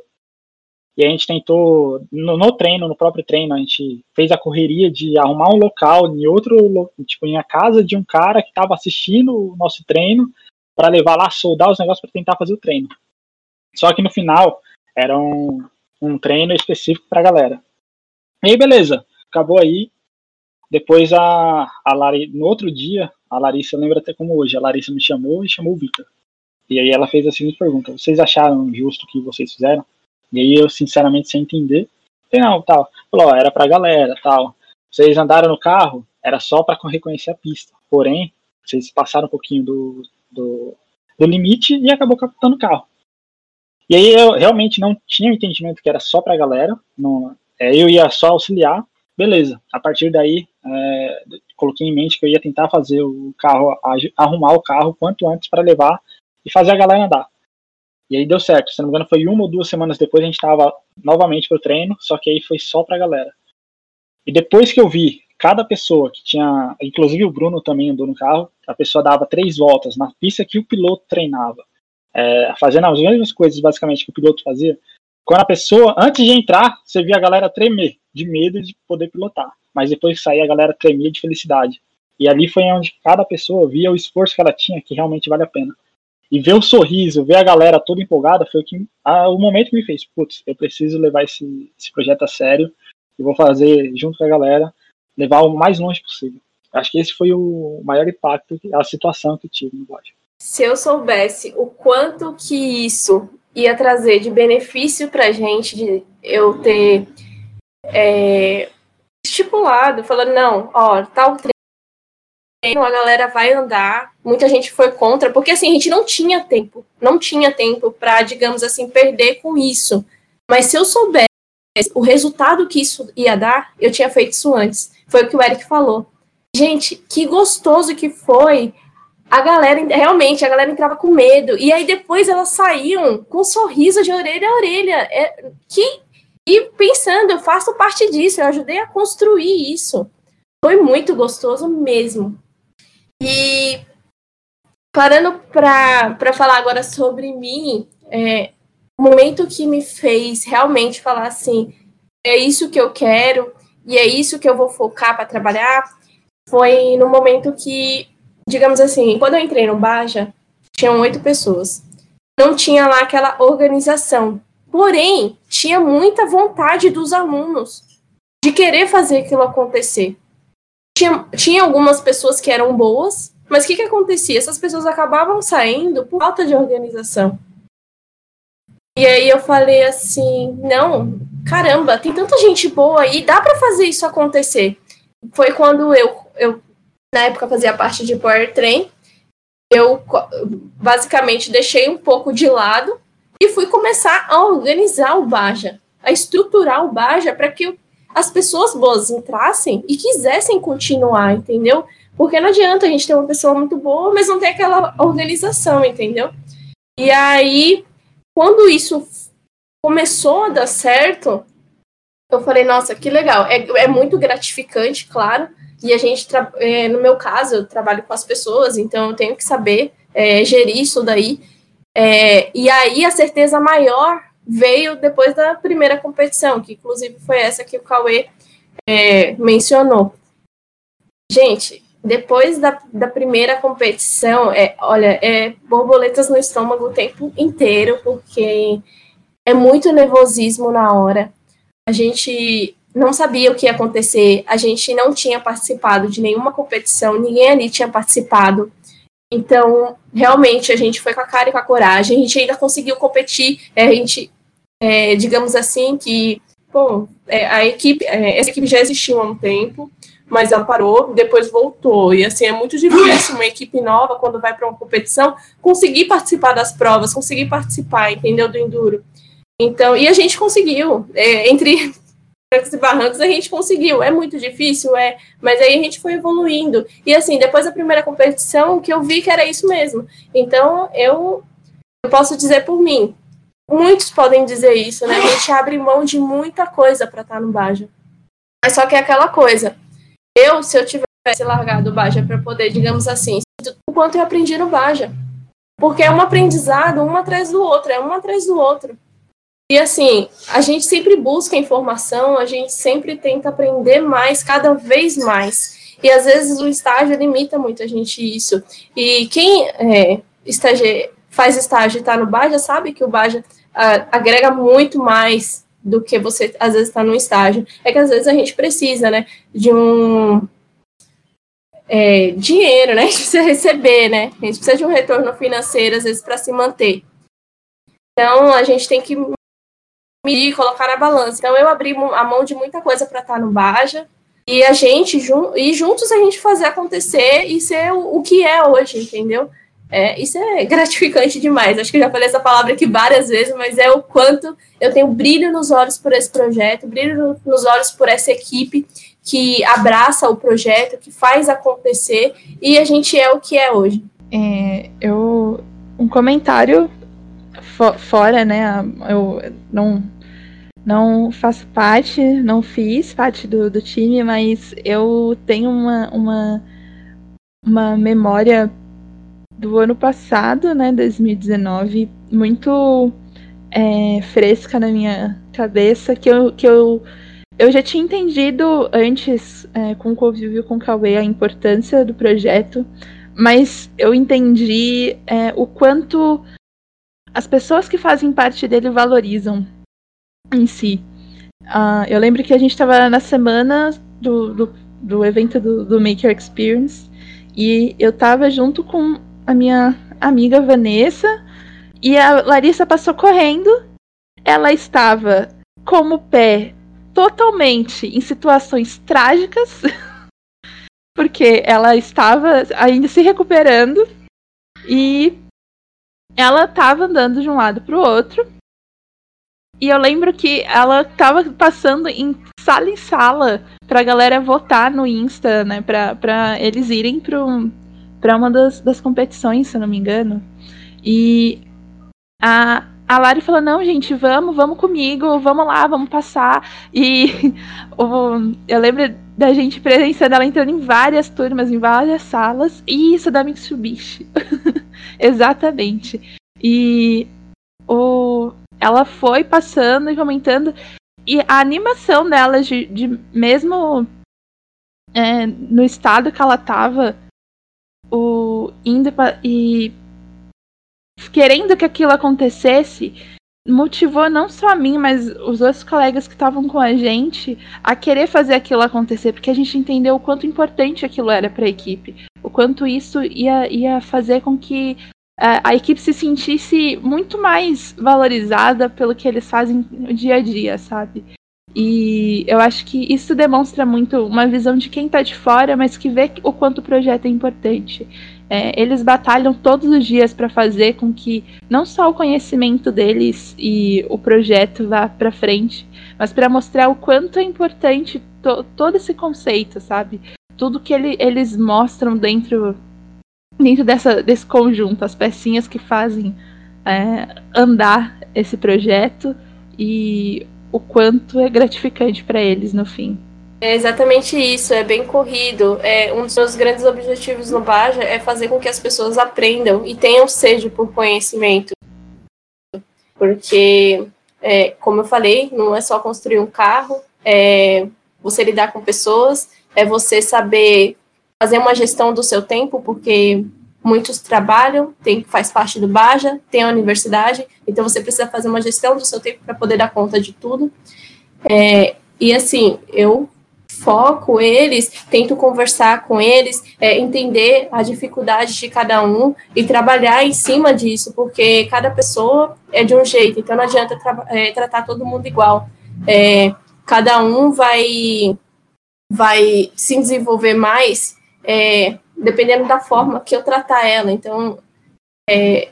E a gente tentou, no, no, treino, no próprio treino, a gente fez a correria de arrumar um local em outro, tipo, em a casa de um cara que estava assistindo o nosso treino, para levar lá, soldar os negócios para tentar fazer o treino. Só que no final, era um, um treino específico pra galera. E aí, beleza, acabou aí. Depois a, a Lari, no outro dia, a Larissa lembra até como hoje, a Larissa me chamou e chamou o Victor. E aí ela fez a seguinte pergunta: vocês acharam justo o que vocês fizeram? E aí eu, sinceramente, sem entender, falei, não, tal. Falou, era pra galera, tal. Vocês andaram no carro, era só para reconhecer a pista. Porém, vocês passaram um pouquinho do, do, do limite e acabou captando o carro. E aí eu realmente não tinha entendimento que era só pra galera, não, é, eu ia só auxiliar, beleza. A partir daí, é, coloquei em mente que eu ia tentar fazer o carro, arrumar o carro quanto antes para levar e fazer a galera andar. E aí deu certo, se não me engano foi uma ou duas semanas depois a gente estava novamente pro treino, só que aí foi só pra galera. E depois que eu vi cada pessoa que tinha, inclusive o Bruno também andou no carro, a pessoa dava três voltas na pista que o piloto treinava é, fazendo as mesmas coisas basicamente que o piloto fazia, quando a pessoa, antes de entrar, você via a galera tremer de medo de poder pilotar, mas depois que saía a galera tremia de felicidade. E ali foi onde cada pessoa via o esforço que ela tinha, que realmente vale a pena. E ver o sorriso, ver a galera toda empolgada, foi o, que, o momento que me fez, putz, eu preciso levar esse, esse projeto a sério, e vou fazer junto com a galera, levar o mais longe possível. Acho que esse foi o maior impacto, a situação que tive no Bosch se eu soubesse o quanto que isso ia trazer de benefício para a gente, de eu ter é, estipulado, falando, não, ó, tal treino a galera vai andar, muita gente foi contra, porque assim, a gente não tinha tempo, não tinha tempo para, digamos assim, perder com isso. Mas se eu soubesse o resultado que isso ia dar, eu tinha feito isso antes. Foi o que o Eric falou. Gente, que gostoso que foi a galera, realmente, a galera entrava com medo. E aí depois elas saíam com um sorriso de orelha a orelha. É, que, e pensando, eu faço parte disso, eu ajudei a construir isso. Foi muito gostoso mesmo. E parando para falar agora sobre mim, é, o momento que me fez realmente falar assim: é isso que eu quero e é isso que eu vou focar para trabalhar, foi no momento que digamos assim, quando eu entrei no Baja, tinham oito pessoas. Não tinha lá aquela organização. Porém, tinha muita vontade dos alunos de querer fazer aquilo acontecer. Tinha, tinha algumas pessoas que eram boas, mas o que, que acontecia? Essas pessoas acabavam saindo por falta de organização. E aí eu falei assim: não, caramba, tem tanta gente boa aí, dá para fazer isso acontecer. Foi quando eu, eu na época fazia parte de Powertrain, eu basicamente deixei um pouco de lado e fui começar a organizar o Baja, a estruturar o Baja para que as pessoas boas entrassem e quisessem continuar, entendeu? Porque não adianta a gente ter uma pessoa muito boa, mas não ter aquela organização, entendeu? E aí, quando isso começou a dar certo, eu falei, nossa, que legal. É, é muito gratificante, claro. E a gente, é, no meu caso, eu trabalho com as pessoas, então eu tenho que saber é, gerir isso daí. É, e aí a certeza maior veio depois da primeira competição, que inclusive foi essa que o Cauê é, mencionou. Gente, depois da, da primeira competição, é, olha, é borboletas no estômago o tempo inteiro, porque é muito nervosismo na hora. A gente não sabia o que ia acontecer, a gente não tinha participado de nenhuma competição, ninguém ali tinha participado. Então, realmente, a gente foi com a cara e com a coragem, a gente ainda conseguiu competir, é, a gente, é, digamos assim, que, bom, é, a equipe, é, essa equipe já existiu há um tempo, mas ela parou, depois voltou. E assim, é muito difícil uma equipe nova, quando vai para uma competição, conseguir participar das provas, conseguir participar, entendeu? Do Enduro. Então, e a gente conseguiu. É, entre trancos e barrancos, a gente conseguiu. É muito difícil, é, mas aí a gente foi evoluindo. E assim, depois da primeira competição, que eu vi que era isso mesmo. Então, eu, eu posso dizer por mim. Muitos podem dizer isso, né? A gente abre mão de muita coisa para estar no Baja. Mas só que é aquela coisa eu, se eu tivesse largado o Baja para poder, digamos assim, o quanto eu aprendi no Baja. Porque é um aprendizado um atrás do outro, é um atrás do outro. E assim, a gente sempre busca informação, a gente sempre tenta aprender mais, cada vez mais. E às vezes o estágio limita muito a gente isso. E quem é, estage, faz estágio e está no Baja sabe que o Baja agrega muito mais do que você às vezes está no estágio. É que às vezes a gente precisa, né, de um é, dinheiro, né? A gente precisa receber, né? A gente precisa de um retorno financeiro às vezes para se manter. Então a gente tem que medir, colocar na balança. Então eu abri a mão de muita coisa para estar tá no Baja e a gente e juntos a gente fazer acontecer e ser o, o que é hoje, entendeu? É, isso é gratificante demais. Acho que eu já falei essa palavra aqui várias vezes, mas é o quanto eu tenho brilho nos olhos por esse projeto, brilho nos olhos por essa equipe que abraça o projeto, que faz acontecer, e a gente é o que é hoje. É, eu um comentário fo fora, né? Eu não não faço parte, não fiz parte do, do time, mas eu tenho uma, uma, uma memória do ano passado, né, 2019, muito é, fresca na minha cabeça, que eu, que eu, eu já tinha entendido antes, é, com o convívio com o Cauê, a importância do projeto, mas eu entendi é, o quanto as pessoas que fazem parte dele valorizam em si. Uh, eu lembro que a gente estava na semana do, do, do evento do, do Maker Experience e eu estava junto com a minha amiga Vanessa e a Larissa passou correndo. Ela estava com o pé totalmente em situações trágicas, porque ela estava ainda se recuperando e ela estava andando de um lado para o outro. E eu lembro que ela estava passando em sala em sala para a galera votar no Insta, né, para eles irem pro para uma das, das competições, se eu não me engano. E a, a Lari falou: não, gente, vamos, vamos comigo, vamos lá, vamos passar. E o, eu lembro da gente presenciando ela entrando em várias turmas, em várias salas. E isso da Mitsubishi. Exatamente. E o, ela foi passando e comentando. E a animação dela, de, de mesmo é, no estado que ela tava o indo pra, e querendo que aquilo acontecesse motivou não só a mim, mas os outros colegas que estavam com a gente a querer fazer aquilo acontecer, porque a gente entendeu o quanto importante aquilo era para a equipe, o quanto isso ia, ia fazer com que a, a equipe se sentisse muito mais valorizada pelo que eles fazem no dia a dia, sabe? E eu acho que isso demonstra muito uma visão de quem está de fora, mas que vê o quanto o projeto é importante. É, eles batalham todos os dias para fazer com que não só o conhecimento deles e o projeto vá para frente, mas para mostrar o quanto é importante to todo esse conceito, sabe? Tudo que ele, eles mostram dentro, dentro dessa, desse conjunto, as pecinhas que fazem é, andar esse projeto e o quanto é gratificante para eles no fim. É exatamente isso, é bem corrido. É, um dos meus grandes objetivos no Baja é fazer com que as pessoas aprendam e tenham sede por conhecimento. Porque, é, como eu falei, não é só construir um carro, é você lidar com pessoas, é você saber fazer uma gestão do seu tempo, porque muitos trabalham, tem, faz parte do Baja, tem a universidade, então você precisa fazer uma gestão do seu tempo para poder dar conta de tudo. É, e assim, eu foco eles, tento conversar com eles, é, entender a dificuldade de cada um e trabalhar em cima disso, porque cada pessoa é de um jeito, então não adianta tra é, tratar todo mundo igual. É, cada um vai, vai se desenvolver mais é, dependendo da forma que eu tratar ela. Então, é,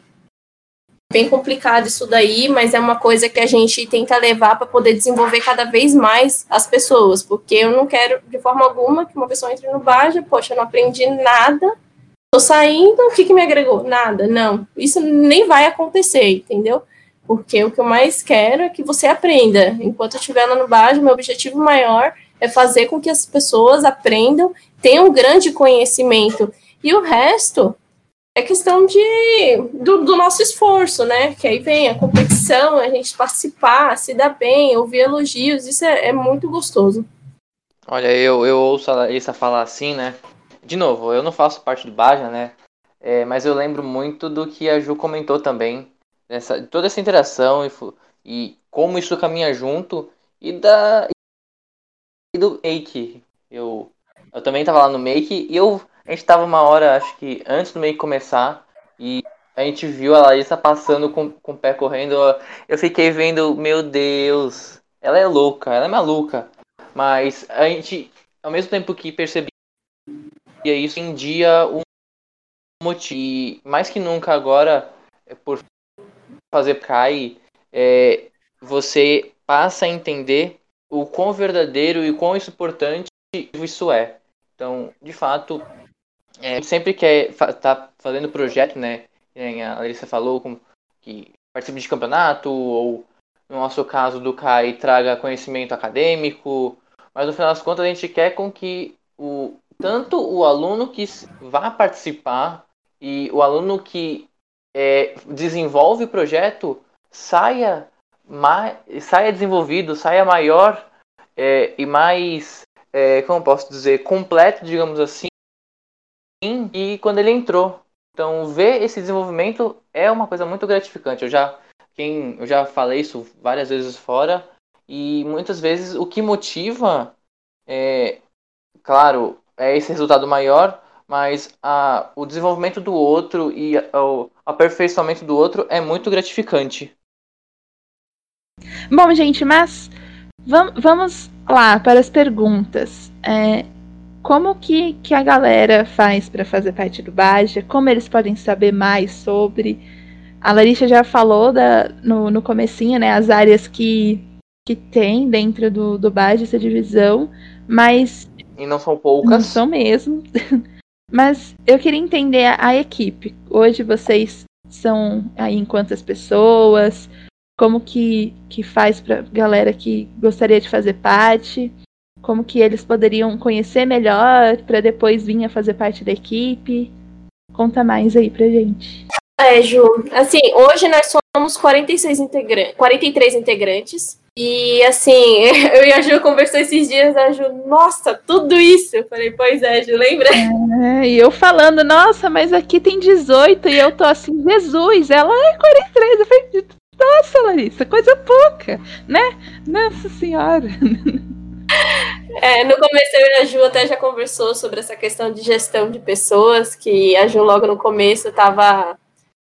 bem complicado isso daí, mas é uma coisa que a gente tenta levar para poder desenvolver cada vez mais as pessoas, porque eu não quero de forma alguma que uma pessoa entre no Baja, poxa, eu não aprendi nada, tô saindo, o que, que me agregou? Nada, não. Isso nem vai acontecer, entendeu? Porque o que eu mais quero é que você aprenda. Enquanto eu estiver lá no Baja, meu objetivo maior é fazer com que as pessoas aprendam, tenham um grande conhecimento. E o resto, é questão de, do, do, nosso esforço, né? Que aí vem a competição, a gente participar, se dar bem, ouvir elogios, isso é, é muito gostoso. Olha, eu, eu ouço a Larissa falar assim, né? De novo, eu não faço parte do Baja, né? É, mas eu lembro muito do que a Ju comentou também, nessa, toda essa interação e, e como isso caminha junto e da e do Make. Eu, eu também estava lá no Make e eu a gente tava uma hora, acho que antes do meio começar, e a gente viu a Larissa passando com, com o pé correndo. Eu fiquei vendo, meu Deus, ela é louca, ela é maluca. Mas a gente, ao mesmo tempo que percebia isso, em dia um motivo. E mais que nunca agora, é por fazer cair, é, você passa a entender o quão verdadeiro e o quão importante isso é. Então, de fato, é, sempre quer tá fazendo projeto, né? A Larissa falou com, que participe de campeonato, ou no nosso caso do CAI, traga conhecimento acadêmico, mas no final das contas a gente quer com que o, tanto o aluno que vá participar e o aluno que é, desenvolve o projeto saia, mais, saia desenvolvido, saia maior é, e mais, é, como posso dizer, completo, digamos assim, e quando ele entrou. Então, ver esse desenvolvimento é uma coisa muito gratificante. Eu já, quem, eu já falei isso várias vezes fora, e muitas vezes o que motiva é, claro, é esse resultado maior, mas a, o desenvolvimento do outro e a, o aperfeiçoamento do outro é muito gratificante. Bom, gente, mas vamos lá para as perguntas. É, como que, que a galera faz para fazer parte do Baja, como eles podem saber mais sobre. A Larissa já falou da, no, no comecinho, né, as áreas que, que tem dentro do, do Baja, essa divisão, mas... E não são poucas. Não são mesmo. mas eu queria entender a, a equipe. Hoje vocês são aí em quantas pessoas? Como que, que faz para galera que gostaria de fazer parte? como que eles poderiam conhecer melhor para depois vir a fazer parte da equipe. Conta mais aí pra gente. É, Ju, assim, hoje nós somos 46 integrantes, 43 integrantes. E assim, eu e a Ju conversou esses dias, a Ju, nossa, tudo isso. Eu falei, pois é, Ju, lembra? É, e eu falando, nossa, mas aqui tem 18 e eu tô assim, Jesus, ela é 43. Eu falei, nossa, Larissa, coisa pouca, né? Nossa Senhora. É, no começo eu e a Ju até já conversou sobre essa questão de gestão de pessoas, que a Ju logo no começo estava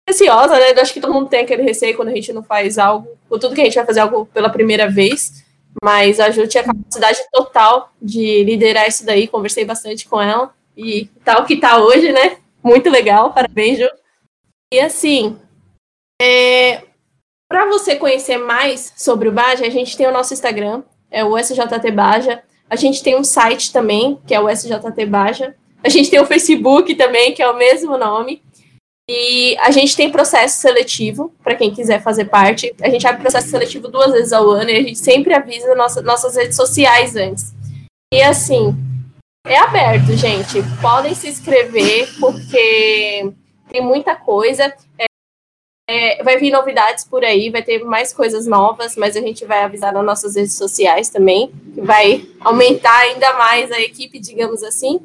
receosa, né? Eu acho que todo mundo tem aquele receio quando a gente não faz algo, por tudo que a gente vai fazer algo pela primeira vez. Mas a Ju tinha capacidade total de liderar isso daí, conversei bastante com ela. E tal que tá hoje, né? Muito legal, parabéns, Ju. E assim, é, para você conhecer mais sobre o Baja, a gente tem o nosso Instagram, é o SJT Baja. A gente tem um site também, que é o SJT Baja. A gente tem o Facebook também, que é o mesmo nome. E a gente tem processo seletivo, para quem quiser fazer parte. A gente abre processo seletivo duas vezes ao ano e a gente sempre avisa nossa, nossas redes sociais antes. E assim, é aberto, gente. Podem se inscrever, porque tem muita coisa. É, é, vai vir novidades por aí, vai ter mais coisas novas, mas a gente vai avisar nas nossas redes sociais também, que vai aumentar ainda mais a equipe, digamos assim.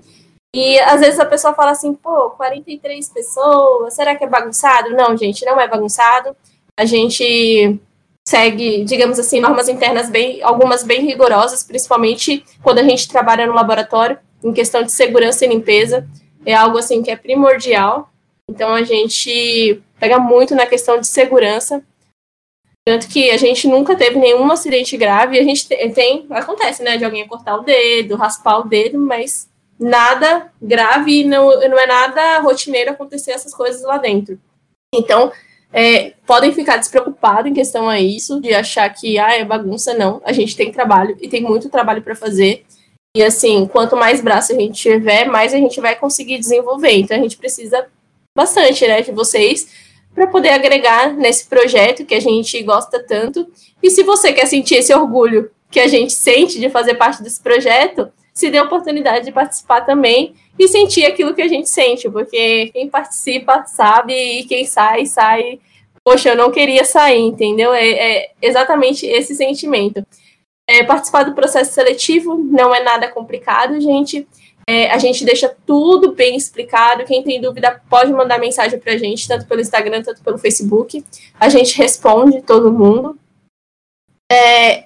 E às vezes a pessoa fala assim, pô, 43 pessoas, será que é bagunçado? Não, gente, não é bagunçado. A gente segue, digamos assim, normas internas bem, algumas bem rigorosas, principalmente quando a gente trabalha no laboratório, em questão de segurança e limpeza. É algo assim que é primordial. Então a gente pega muito na questão de segurança. Tanto que a gente nunca teve nenhum acidente grave. A gente tem, acontece, né, de alguém cortar o dedo, raspar o dedo, mas nada grave, não, não é nada rotineiro acontecer essas coisas lá dentro. Então, é, podem ficar despreocupados em questão a isso, de achar que ah, é bagunça, não. A gente tem trabalho e tem muito trabalho para fazer. E assim, quanto mais braço a gente tiver, mais a gente vai conseguir desenvolver. Então a gente precisa bastante, né, de vocês para poder agregar nesse projeto que a gente gosta tanto. E se você quer sentir esse orgulho que a gente sente de fazer parte desse projeto, se dê a oportunidade de participar também e sentir aquilo que a gente sente, porque quem participa sabe e quem sai, sai. Poxa, eu não queria sair, entendeu? É, é exatamente esse sentimento. É, participar do processo seletivo não é nada complicado, gente. É, a gente deixa tudo bem explicado. Quem tem dúvida pode mandar mensagem para a gente, tanto pelo Instagram, tanto pelo Facebook. A gente responde todo mundo. É,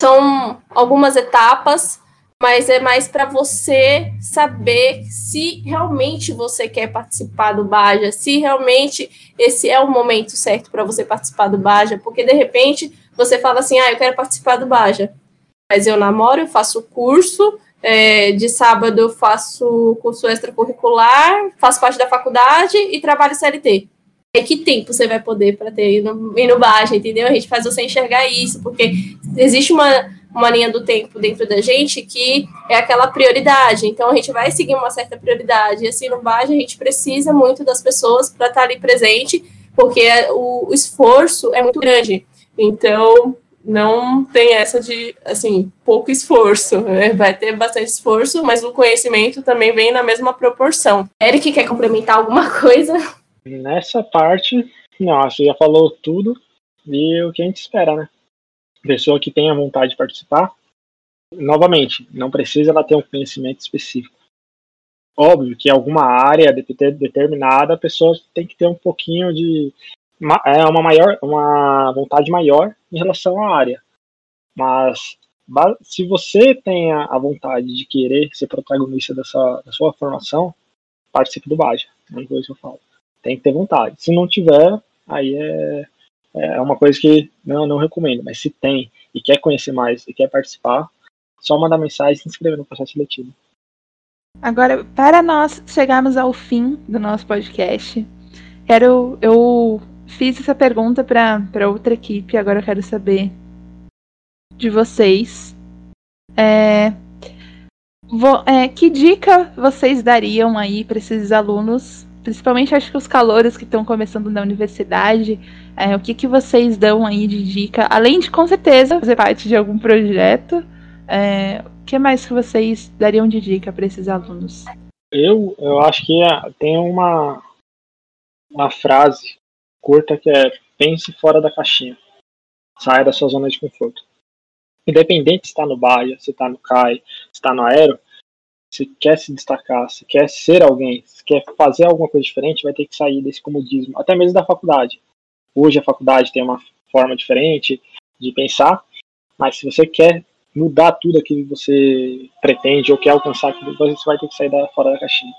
são algumas etapas mas é mais para você saber se realmente você quer participar do Baja, se realmente esse é o momento certo para você participar do Baja, porque de repente você fala assim, ah, eu quero participar do Baja, mas eu namoro, eu faço curso, é, de sábado eu faço curso extracurricular, faço parte da faculdade e trabalho CLT. E que tempo você vai poder para ter Baja, entendeu? A gente faz você enxergar isso, porque existe uma uma linha do tempo dentro da gente que é aquela prioridade. Então a gente vai seguir uma certa prioridade. E assim, no Baja a gente precisa muito das pessoas para estar ali presente, porque o, o esforço é muito grande. Então, não tem essa de, assim, pouco esforço. Né? Vai ter bastante esforço, mas o conhecimento também vem na mesma proporção. Eric, quer complementar alguma coisa? Nessa parte, não, você já falou tudo e o que a gente espera, né? pessoa que tenha vontade de participar, novamente, não precisa ela ter um conhecimento específico. Óbvio que alguma área determinada a pessoa tem que ter um pouquinho de é uma maior uma vontade maior em relação à área. Mas se você tem a vontade de querer ser protagonista dessa, da sua formação, participe do Baja. É uma coisa que eu falo. Tem que ter vontade. Se não tiver, aí é, é uma coisa que não, não recomendo, mas se tem e quer conhecer mais e quer participar, só mandar mensagem e se inscrever no processo seletivo. Agora, para nós chegarmos ao fim do nosso podcast, quero eu fiz essa pergunta para outra equipe, agora eu quero saber de vocês. É, vou, é, que dica vocês dariam aí para esses alunos principalmente acho que os calouros que estão começando na universidade, é, o que, que vocês dão aí de dica, além de com certeza fazer parte de algum projeto, é, o que mais que vocês dariam de dica para esses alunos? Eu, eu acho que é, tem uma, uma frase curta que é pense fora da caixinha, saia da sua zona de conforto. Independente se está no Baia, se está no CAI, se está no Aero, se quer se destacar, se quer ser alguém, se quer fazer alguma coisa diferente, vai ter que sair desse comodismo, até mesmo da faculdade. Hoje a faculdade tem uma forma diferente de pensar, mas se você quer mudar tudo aquilo que você pretende ou quer alcançar você vai ter que sair da, fora da caixinha.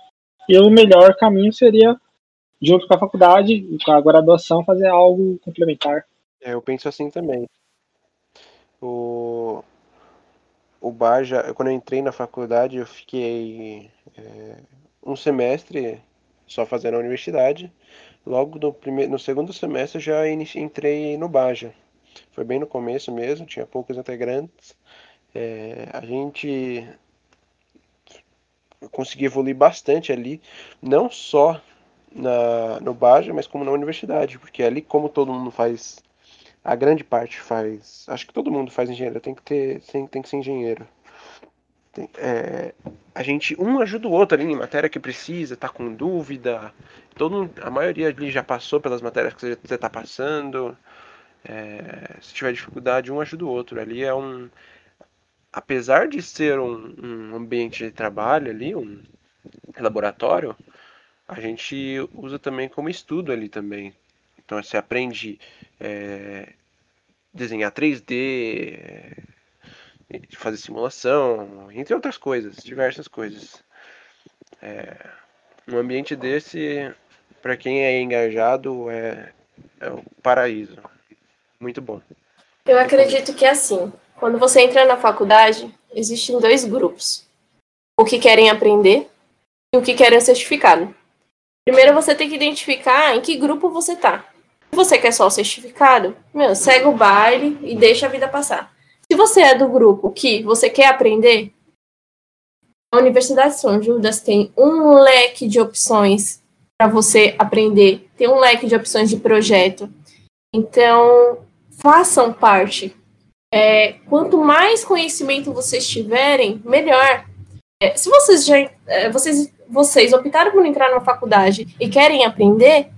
E o melhor caminho seria, junto com a faculdade com a graduação, fazer algo complementar. É, eu penso assim também. O, o bar já, quando eu entrei na faculdade, eu fiquei é, um semestre só fazendo a universidade. Logo no, primeiro, no segundo semestre já entrei no Baja. Foi bem no começo mesmo, tinha poucos integrantes. É, a gente conseguiu evoluir bastante ali, não só na, no Baja, mas como na universidade, porque ali como todo mundo faz, a grande parte faz, acho que todo mundo faz engenharia, tem que ter, tem, tem que ser engenheiro. Tem, é, a gente um ajuda o outro ali em matéria que precisa, tá com dúvida, todo a maioria ali já passou pelas matérias que você está passando. É, se tiver dificuldade, um ajuda o outro. Ali é um, apesar de ser um, um ambiente de trabalho ali, um laboratório, a gente usa também como estudo ali também. Então você aprende é, desenhar 3D, é, fazer simulação, entre outras coisas, diversas coisas. É, um ambiente desse, para quem é engajado, é, é o paraíso. Muito bom. Eu acredito que é assim. Quando você entra na faculdade, existem dois grupos: o que querem aprender e o que querem certificado. Primeiro você tem que identificar em que grupo você tá. Se você quer só o certificado, meu, segue o baile e deixa a vida passar. Se você é do grupo que você quer aprender, a Universidade de São Judas tem um leque de opções para você aprender, tem um leque de opções de projeto. Então, façam parte. É, quanto mais conhecimento vocês tiverem, melhor. É, se vocês já é, vocês, vocês optaram por entrar numa faculdade e querem aprender,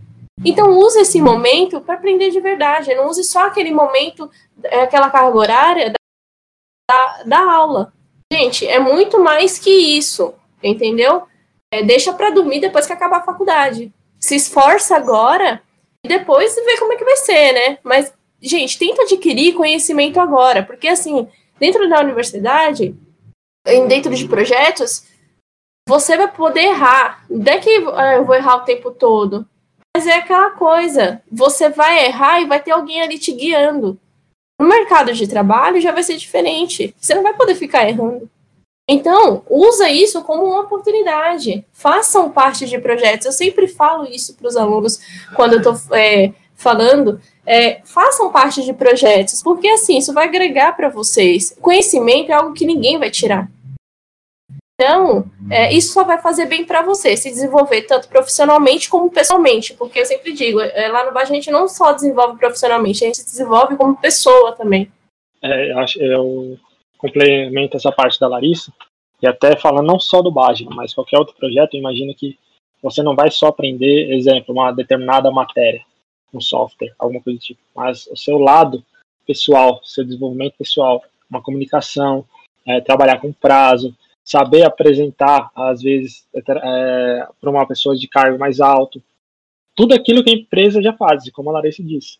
então use esse momento para aprender de verdade. Não use só aquele momento, é, aquela carga horária da, da aula. Gente, é muito mais que isso, entendeu? É, deixa para dormir depois que acabar a faculdade. Se esforça agora e depois vê como é que vai ser, né? Mas, gente, tenta adquirir conhecimento agora, porque assim, dentro da universidade, dentro de projetos, você vai poder errar. Não é que eu vou errar o tempo todo. Mas é aquela coisa, você vai errar e vai ter alguém ali te guiando. No mercado de trabalho já vai ser diferente. Você não vai poder ficar errando. Então, usa isso como uma oportunidade. Façam parte de projetos. Eu sempre falo isso para os alunos quando eu estou é, falando. É, façam parte de projetos, porque assim, isso vai agregar para vocês. Conhecimento é algo que ninguém vai tirar. Então, é, isso só vai fazer bem para você, se desenvolver tanto profissionalmente como pessoalmente, porque eu sempre digo, é, lá no Bar a gente não só desenvolve profissionalmente, a gente se desenvolve como pessoa também. É, eu, eu complemento essa parte da Larissa, e até falando não só do Bage, mas qualquer outro projeto, imagina que você não vai só aprender, exemplo, uma determinada matéria, um software, alguma coisa do tipo, mas o seu lado pessoal, seu desenvolvimento pessoal, uma comunicação, é, trabalhar com prazo, saber apresentar, às vezes, é, para uma pessoa de cargo mais alto. Tudo aquilo que a empresa já faz, como a Larissa disse.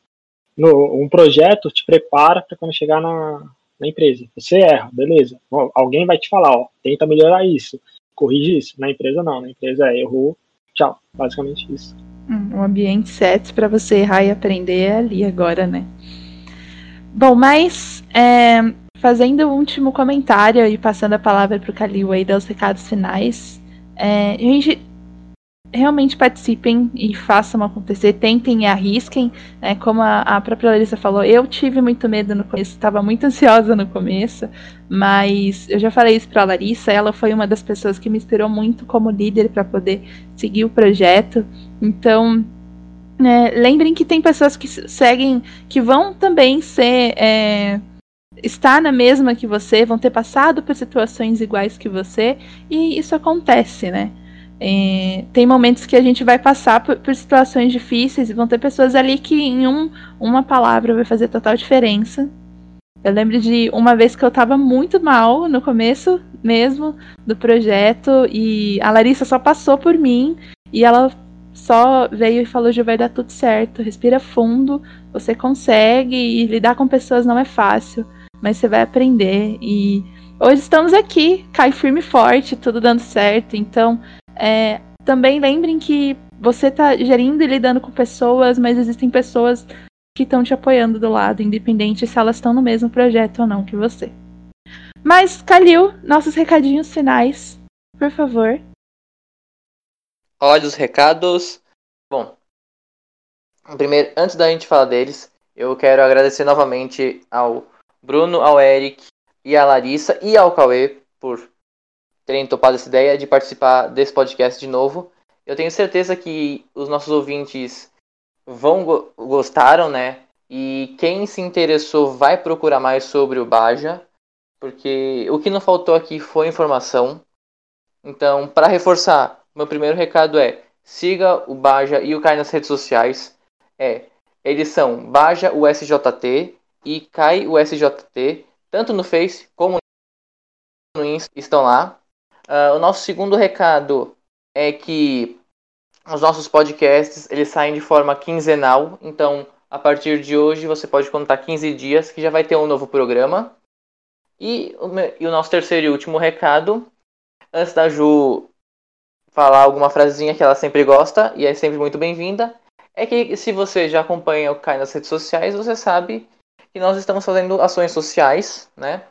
No, um projeto te prepara para quando chegar na, na empresa. Você erra, beleza. Alguém vai te falar, ó, tenta melhorar isso, corrige isso. Na empresa não, na empresa é errou, tchau. Basicamente isso. Um ambiente set para você errar e aprender é ali agora, né? Bom, mas é, fazendo o último comentário e passando a palavra para o Calil aí dos recados finais, é, gente realmente participem e façam acontecer, tentem e arrisquem, né, como a, a, própria Larissa falou, eu tive muito medo no começo, estava muito ansiosa no começo, mas eu já falei isso para a Larissa, ela foi uma das pessoas que me inspirou muito como líder para poder seguir o projeto, então é, lembrem que tem pessoas que seguem, que vão também ser é, estar na mesma que você, vão ter passado por situações iguais que você, e isso acontece, né? É, tem momentos que a gente vai passar por, por, situações difíceis e vão ter pessoas ali que em um, uma palavra vai fazer total diferença. Eu lembro de uma vez que eu tava muito mal no começo mesmo do projeto e a Larissa só passou por mim e ela só veio e falou: já vai dar tudo certo, respira fundo, você consegue e lidar com pessoas não é fácil mas você vai aprender. E hoje estamos aqui, cai firme e forte, tudo dando certo. Então, é, também lembrem que você está gerindo e lidando com pessoas, mas existem pessoas que estão te apoiando do lado, independente se elas estão no mesmo projeto ou não que você. Mas, Calil, nossos recadinhos finais, por favor. Olha os recados. Bom, primeiro, antes da gente falar deles, eu quero agradecer novamente ao Bruno, ao Eric e à Larissa e ao Cauê por terem topado essa ideia de participar desse podcast de novo. Eu tenho certeza que os nossos ouvintes vão go gostaram, né? E quem se interessou vai procurar mais sobre o Baja, porque o que não faltou aqui foi informação. Então, para reforçar, meu primeiro recado é: siga o Baja e o Kai nas redes sociais. É, eles são Baja USJT e Kai USJT, tanto no Face como no Insta, estão lá. Uh, o nosso segundo recado é que os nossos podcasts eles saem de forma quinzenal, então a partir de hoje você pode contar 15 dias que já vai ter um novo programa. E o, e o nosso terceiro e último recado, antes da Ju falar alguma frasezinha que ela sempre gosta e é sempre muito bem-vinda, é que se você já acompanha o Kai nas redes sociais, você sabe que nós estamos fazendo ações sociais, né?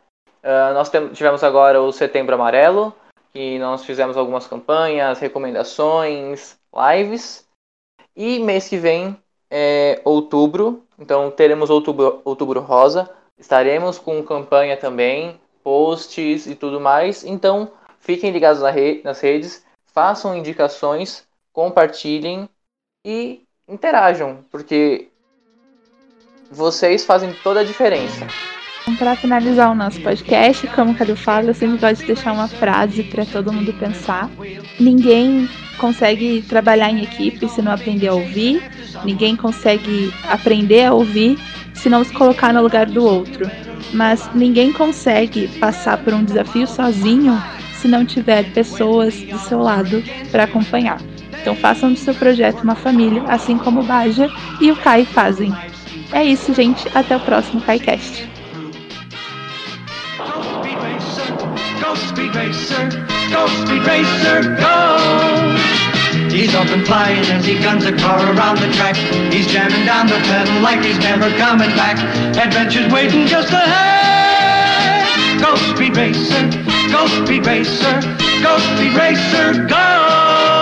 Uh, nós tivemos agora o Setembro Amarelo, que nós fizemos algumas campanhas, recomendações, lives. E mês que vem é outubro, então teremos outubro, outubro rosa. Estaremos com campanha também, posts e tudo mais. Então fiquem ligados na re nas redes, façam indicações, compartilhem e interajam, porque vocês fazem toda a diferença. Para finalizar o nosso podcast, como o Cadu fala, eu sempre gosto de deixar uma frase para todo mundo pensar. Ninguém consegue trabalhar em equipe se não aprender a ouvir. Ninguém consegue aprender a ouvir se não se colocar no lugar do outro. Mas ninguém consegue passar por um desafio sozinho se não tiver pessoas do seu lado para acompanhar. Então façam do seu projeto uma família, assim como o Baja e o Kai fazem. É isso, gente. Até o próximo KaiCast. He's up and flying as he guns a car around the track. He's jamming down the pedal like he's never coming back. Adventures waiting just ahead. Speed Racer, Speed Racer, Speed Racer, go!